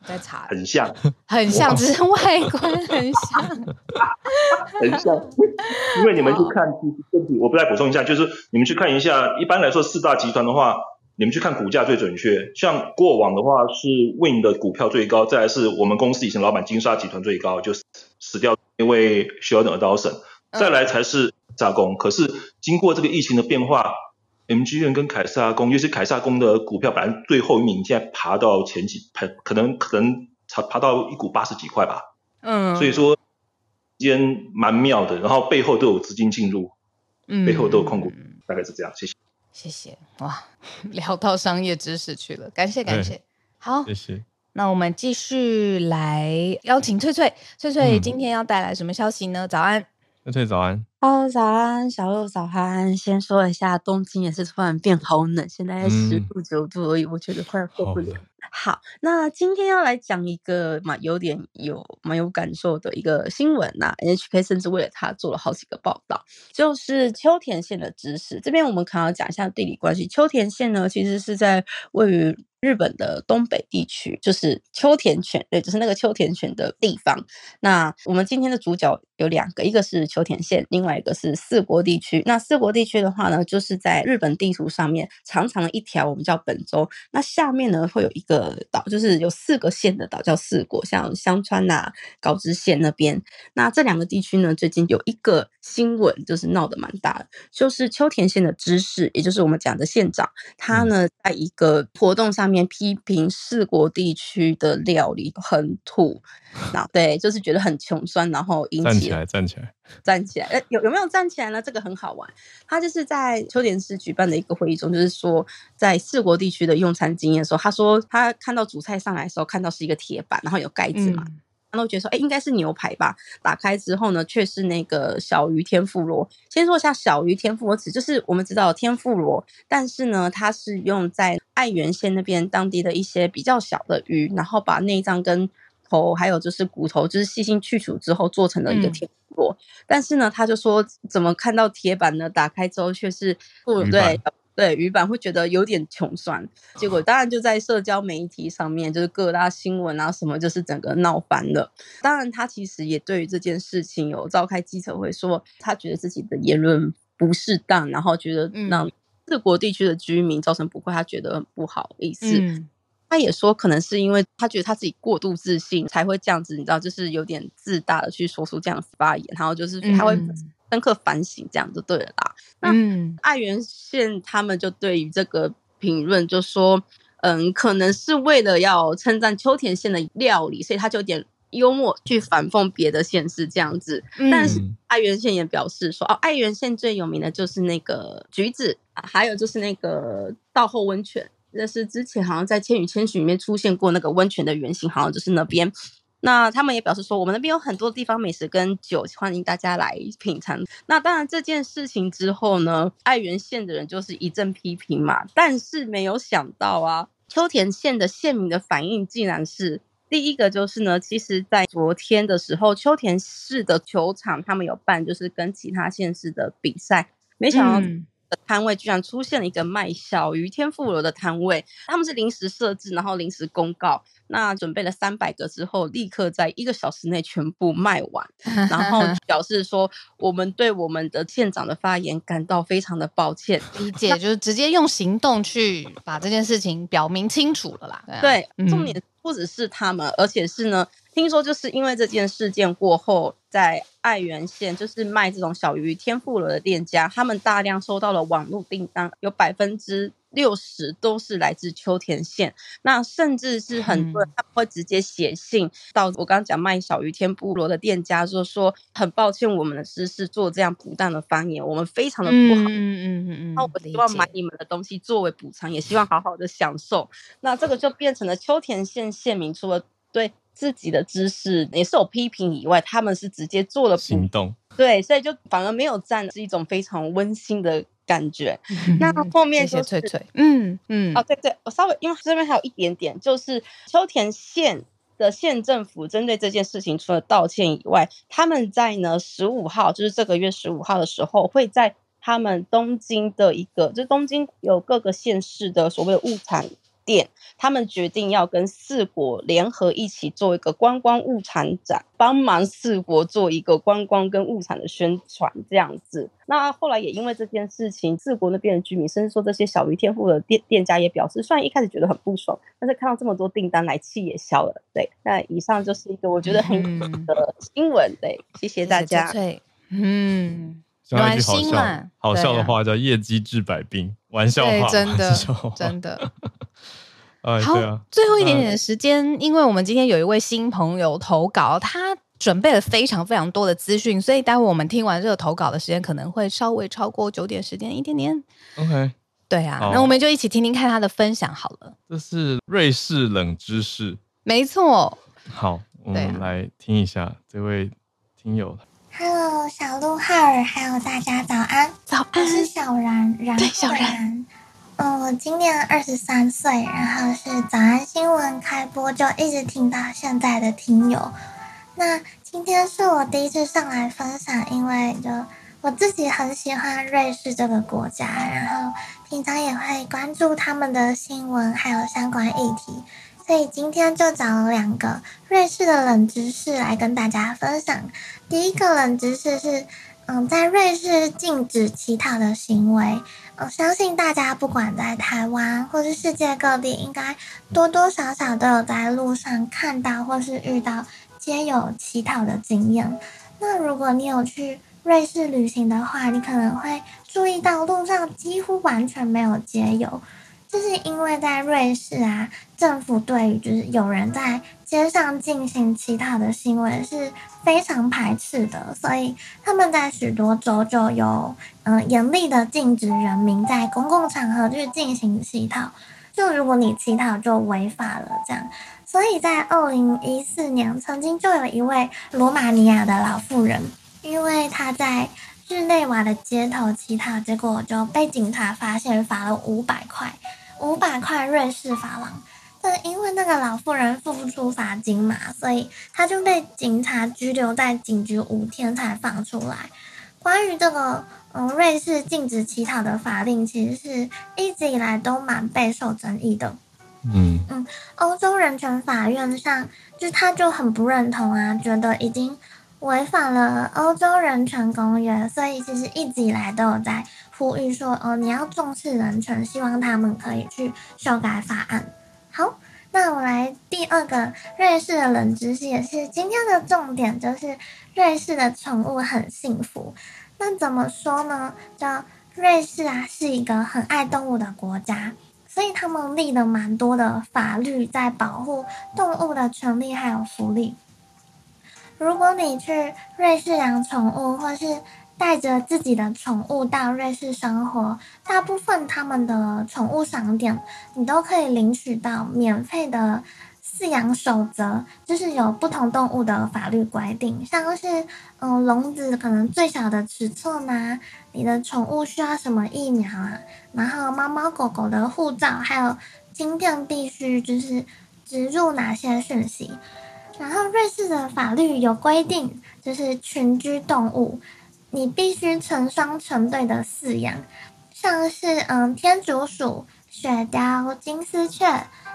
Speaker 2: 在查，
Speaker 4: 很像，
Speaker 2: 很像，只是外观很像，*laughs*
Speaker 4: 很像。因为你们去看，我不再补充一下，就是你们去看一下，一般来说四大集团的话，你们去看股价最准确。像过往的话是 Wynn 的股票最高，再来是我们公司以前老板金沙集团最高，就死掉那位 Sheldon Adelson，再来才是加工。可是经过这个疫情的变化。MGM 跟凯撒宫，尤其是凯撒宫的股票，本来最后一名，现在爬到前几，爬可能可能爬爬到一股八十几块吧。
Speaker 2: 嗯，
Speaker 4: 所以说间蛮妙的，然后背后都有资金进入，嗯，背后都有控股，大概是这样。谢谢，
Speaker 2: 谢谢。哇，*laughs* 聊到商业知识去了，感谢感谢。好，
Speaker 1: 谢谢。
Speaker 2: 那我们继续来邀请翠翠，翠翠今天要带来什么消息呢？嗯、早安。
Speaker 1: 翠翠早安
Speaker 5: ，Hello，早安，小鹿早安。先说一下，东京也是突然变好冷，现在十度九度而已，嗯、我觉得快受不了。好，那今天要来讲一个嘛，有点有蛮有感受的一个新闻呐、NHK 甚至为了它做了好几个报道，就是秋田县的知识。这边我们可能要讲一下地理关系。秋田县呢，其实是在位于。日本的东北地区就是秋田犬，对，就是那个秋田犬的地方。那我们今天的主角有两个，一个是秋田县，另外一个是四国地区。那四国地区的话呢，就是在日本地图上面长长的一条，我们叫本州。那下面呢会有一个岛，就是有四个县的岛叫四国，像香川呐、啊、高知县那边。那这两个地区呢，最近有一个新闻，就是闹得蛮大的，就是秋田县的知事，也就是我们讲的县长，他呢在一个活动上。面批评四国地区的料理很土，那对，就是觉得很穷酸，然后引起
Speaker 1: 站起来，站起来，
Speaker 5: 站起来，哎，有有没有站起来呢？这个很好玩。他就是在秋田市举办的一个会议中，就是说在四国地区的用餐经验的时候，他说他看到主菜上来的时候，看到是一个铁板，然后有盖子嘛。嗯他都觉得说，哎，应该是牛排吧？打开之后呢，却是那个小鱼天妇罗。先说一下小鱼天妇罗，指就是我们知道天妇罗，但是呢，它是用在爱媛县那边当地的一些比较小的鱼，然后把内脏跟头还有就是骨头，就是细心去除之后做成了一个天妇罗。嗯、但是呢，他就说，怎么看到铁板呢？打开之后却是不对。对，鱼板会觉得有点穷酸，结果当然就在社交媒体上面，就是各大新闻啊什么，就是整个闹翻了。当然，他其实也对于这件事情有召开记者会，说他觉得自己的言论不适当，然后觉得让四国地区的居民造成不快，他觉得很不好意思。嗯、他也说，可能是因为他觉得他自己过度自信，才会这样子，你知道，就是有点自大的去说出这样子发言，然后就是他会。深刻反省，这样就对了啦。那爱媛县他们就对于这个评论就说，嗯，可能是为了要称赞秋田县的料理，所以他就有点。幽默去反讽别的县市这样子，但是爱媛县也表示说，哦，爱媛县最有名的就是那个橘子，还有就是那个稻后温泉，那是之前好像在《千与千寻》里面出现过那个温泉的原型，好像就是那边。那他们也表示说，我们那边有很多地方美食跟酒，欢迎大家来品尝。那当然这件事情之后呢，爱媛县的人就是一阵批评嘛，但是没有想到啊，秋田县的县民的反应竟然是。第一个就是呢，其实，在昨天的时候，秋田市的球场他们有办，就是跟其他县市的比赛，没想到摊位居然出现了一个卖小鱼天妇罗的摊位，他们是临时设置，然后临时公告，那准备了三百个之后，立刻在一个小时内全部卖完，*laughs* 然后表示说，我们对我们的县长的发言感到非常的抱歉，
Speaker 2: 理解就是直接用行动去把这件事情表明清楚了啦，
Speaker 5: 对，啊、对，重点。不只是他们，而且是呢，听说就是因为这件事件过后，在爱媛县就是卖这种小鱼天妇罗的店家，他们大量收到了网络订单，有百分之六十都是来自秋田县。那甚至是很多人他们会直接写信到我刚刚讲卖小鱼天妇罗的店家，就说很抱歉，我们的知识做这样不当的发言，我们非常的不好。嗯嗯嗯嗯。那我希望买你们的东西作为补偿，也希望好好的享受。那这个就变成了秋田县县民除了对。自己的知识也是有批评以外，他们是直接做了
Speaker 1: 行动，
Speaker 5: 对，所以就反而没有站，是一种非常温馨的感觉。嗯、那后面就是、
Speaker 2: 谢谢翠翠，嗯嗯，
Speaker 5: 哦对对，我稍微因为这边还有一点点，就是秋田县的县政府针对这件事情除了道歉以外，他们在呢十五号，就是这个月十五号的时候，会在他们东京的一个，就东京有各个县市的所谓的物产店，他们决定要跟四国联合一起做一个观光物产展，帮忙四国做一个观光跟物产的宣传，这样子。那后来也因为这件事情，四国那边的居民，甚至说这些小鱼天赋的店店家也表示，虽然一开始觉得很不爽，但是看到这么多订单来，气也消了。对，那以上就是一个我觉得很好的新闻。对，谢谢大家。
Speaker 2: 嗯，
Speaker 1: 暖心嘛，好笑的话叫业绩治百病，玩笑话，
Speaker 2: 真的，真的。*laughs* 好，啊、最后一点点的时间，嗯、因为我们今天有一位新朋友投稿，他准备了非常非常多的资讯，所以待会我们听完这个投稿的时间可能会稍微超过九点时间一点点。
Speaker 1: OK，
Speaker 2: 对啊，那我们就一起听听看他的分享好了。
Speaker 1: 这是瑞士冷知识，
Speaker 2: 没错。
Speaker 1: 好，我们来听一下这位听友。
Speaker 6: Hello，小鹿浩尔，还有大家早安，
Speaker 2: 早安，
Speaker 6: 我是小然，然对小然。嗯，我今年二十三岁，然后是早安新闻开播就一直听到现在的听友。那今天是我第一次上来分享，因为就我自己很喜欢瑞士这个国家，然后平常也会关注他们的新闻还有相关议题，所以今天就找了两个瑞士的冷知识来跟大家分享。第一个冷知识是，嗯，在瑞士禁止乞讨的行为。我相信大家不管在台湾或是世界各地，应该多多少少都有在路上看到或是遇到街友乞讨的经验。那如果你有去瑞士旅行的话，你可能会注意到路上几乎完全没有街友。这是因为在瑞士啊，政府对于就是有人在街上进行乞讨的行为是非常排斥的，所以他们在许多州就有嗯严厉的禁止人民在公共场合去进行乞讨，就如果你乞讨就违法了这样。所以在二零一四年，曾经就有一位罗马尼亚的老妇人，因为她在日内瓦的街头乞讨，结果就被警察发现，罚了五百块。五百块瑞士法郎，但因为那个老妇人付不出罚金嘛，所以他就被警察拘留在警局五天才放出来。关于这个，嗯，瑞士禁止乞讨的法令，其实是一直以来都蛮备受争议的。嗯嗯，欧洲人权法院上，就他就很不认同啊，觉得已经违反了欧洲人权公约，所以其实一直以来都有在。呼吁说：“哦，你要重视人权，希望他们可以去修改法案。”好，那我来第二个瑞士的冷知识，也是今天的重点，就是瑞士的宠物很幸福。那怎么说呢？叫瑞士啊，是一个很爱动物的国家，所以他们立了蛮多的法律在保护动物的权利还有福利。如果你去瑞士养宠物，或是带着自己的宠物到瑞士生活，大部分他们的宠物商店，你都可以领取到免费的饲养守则，就是有不同动物的法律规定，像是嗯笼子可能最小的尺寸呐、啊，你的宠物需要什么疫苗啊，然后猫猫狗狗的护照，还有晶片必须就是植入哪些讯息。然后瑞士的法律有规定，就是群居动物，你必须成双成对的饲养，像是嗯天竺鼠、雪貂、金丝雀，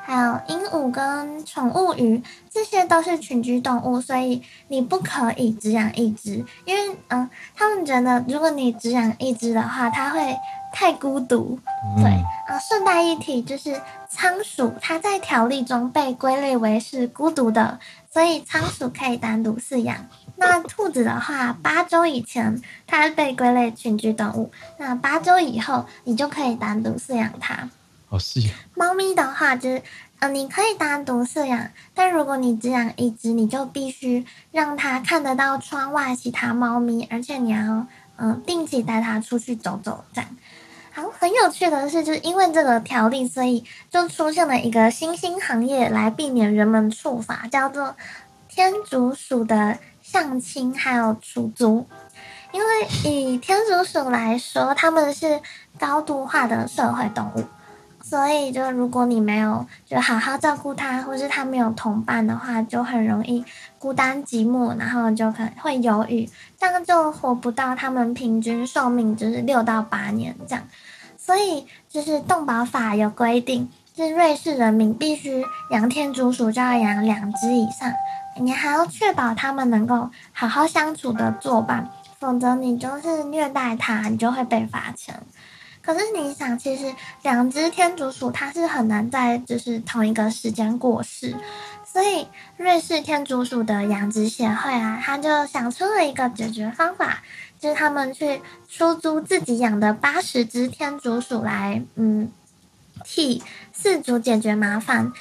Speaker 6: 还有鹦鹉跟宠物鱼，这些都是群居动物，所以你不可以只养一只，因为嗯他们觉得如果你只养一只的话，它会太孤独。对啊，顺带一提，就是仓鼠它在条例中被归类为是孤独的。所以仓鼠可以单独饲养。那兔子的话，八周以前它被归类群居动物，那八周以后你就可以单独饲养它。
Speaker 1: 好细啊。
Speaker 6: 猫咪的话，就是呃，你可以单独饲养，但如果你只养一只，你就必须让它看得到窗外其他猫咪，而且你要嗯、呃、定期带它出去走走这样。好，很有趣的是，就是因为这个条例，所以就出现了一个新兴行业来避免人们触法，叫做天竺鼠的相亲还有出租。因为以天竺鼠来说，它们是高度化的社会动物，所以就如果你没有就好好照顾它，或是它没有同伴的话，就很容易孤单寂寞，然后就可能会犹豫，这样就活不到它们平均寿命，就是六到八年这样。所以，就是动保法有规定，是瑞士人民必须养天竺鼠就要养两只以上，你还要确保他们能够好好相处的作伴，否则你就是虐待它，你就会被罚钱。可是你想，其实两只天竺鼠它是很难在就是同一个时间过世，所以瑞士天竺鼠的养殖协会啊，他就想出了一个解决方法。就是他们去出租自己养的八十只天竺鼠来，嗯，替饲主解决麻烦。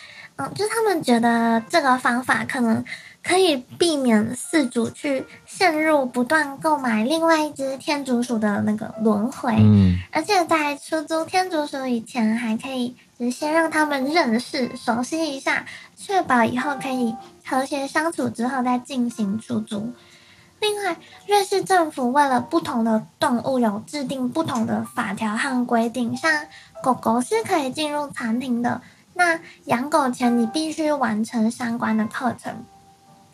Speaker 6: 嗯，就是他们觉得这个方法可能可以避免饲主去陷入不断购买另外一只天竺鼠的那个轮回。嗯，而且在出租天竺鼠以前，还可以就先让他们认识、熟悉一下，确保以后可以和谐相处之后再进行出租。另外，瑞士政府为了不同的动物有制定不同的法条和规定，像狗狗是可以进入餐厅的，那养狗前你必须完成相关的课程。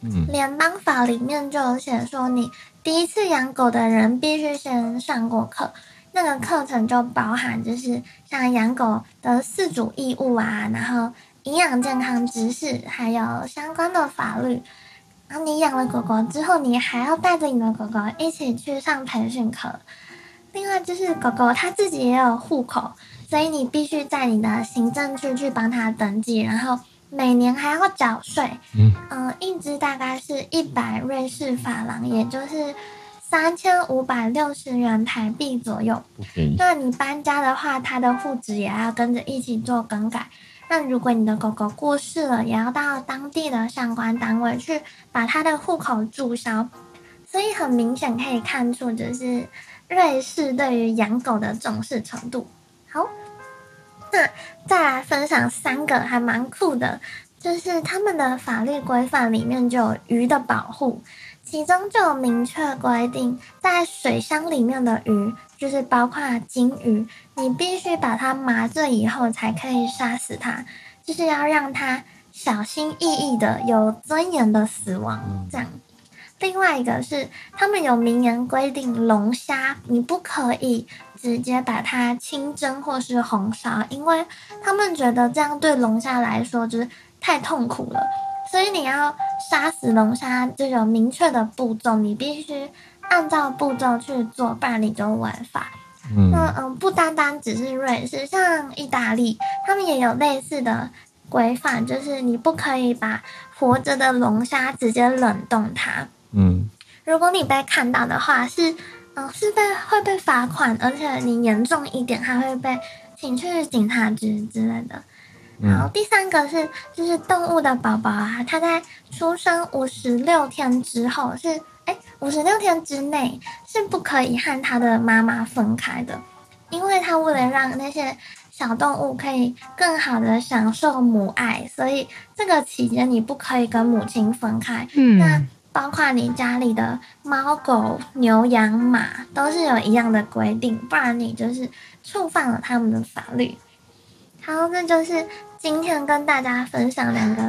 Speaker 6: 嗯，联邦法里面就有写说，你第一次养狗的人必须先上过课，那个课程就包含就是像养狗的四主义务啊，然后营养健康知识，还有相关的法律。然后你养了狗狗之后，你还要带着你的狗狗一起去上培训课。另外就是狗狗它自己也有户口，所以你必须在你的行政区去帮他登记，然后每年还要缴税。嗯，呃，一只大概是一百瑞士法郎，也就是三千五百六十元台币左右。那你搬家的话，它的户籍也要跟着一起做更改。那如果你的狗狗过世了，也要到当地的相关单位去把它的户口注销。所以很明显可以看出，就是瑞士对于养狗的重视程度。好，那再来分享三个还蛮酷的，就是他们的法律规范里面就有鱼的保护，其中就有明确规定，在水箱里面的鱼。就是包括金鱼，你必须把它麻醉以后才可以杀死它，就是要让它小心翼翼的、有尊严的死亡。这样，另外一个是他们有明言规定，龙虾你不可以直接把它清蒸或是红烧，因为他们觉得这样对龙虾来说就是太痛苦了，所以你要杀死龙虾就有明确的步骤，你必须。按照步骤去做，不然你就违法。嗯，那嗯，不单单只是瑞士，像意大利，他们也有类似的规范，就是你不可以把活着的龙虾直接冷冻它。嗯，如果你被看到的话，是呃，是被会被罚款，而且你严重一点还会被请去警察局之类的。然后第三个是，就是动物的宝宝啊，它在出生五十六天之后是，哎，五十六天之内是不可以和它的妈妈分开的，因为它为了让那些小动物可以更好的享受母爱，所以这个期间你不可以跟母亲分开。嗯，那包括你家里的猫狗牛羊马都是有一样的规定，不然你就是触犯了他们的法律。好，这就是。今天跟大家分享两个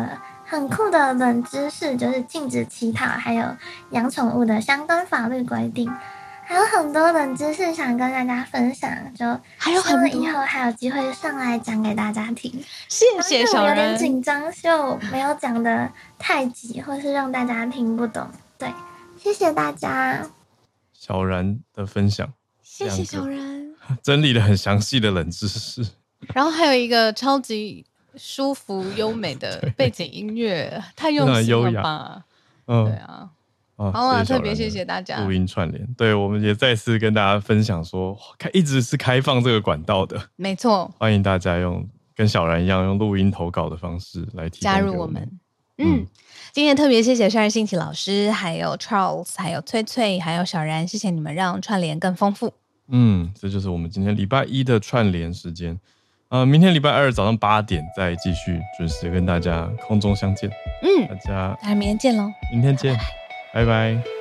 Speaker 6: 很酷的冷知识，就是禁止乞讨，还有养宠物的相关法律规定，还有很多冷知识想跟大家分享，就还有很多以后还有机会上来讲给大家听。
Speaker 2: 谢谢小人。
Speaker 6: 有点紧张，就没有讲的太急，或是让大家听不懂。对，谢谢大家。
Speaker 1: 小然的分享，
Speaker 2: 谢谢小然，*laughs*
Speaker 1: 整理了很详细的冷知识，
Speaker 2: 然后还有一个超级。舒服优美的 *laughs* 背景音乐，太用心了吧？嗯，对啊，
Speaker 1: 哦、
Speaker 2: 好啊，特别谢谢大家。
Speaker 1: 录音串联，对，我们也再次跟大家分享说，开一直是开放这个管道的，*laughs*
Speaker 2: 没错，*laughs*
Speaker 1: 欢迎大家用跟小然一样用录音投稿的方式来
Speaker 2: 加入我们。嗯，嗯今天特别谢谢单信琪老师，还有 Charles，还有翠翠，还有小然，谢谢你们让串联更丰富。
Speaker 1: 嗯，这就是我们今天礼拜一的串联时间。呃，明天礼拜二早上八点再继续准时跟大家空中相见。
Speaker 2: 嗯，
Speaker 1: 大家，
Speaker 2: 大家明天见喽！
Speaker 1: 明天见，拜拜。拜拜。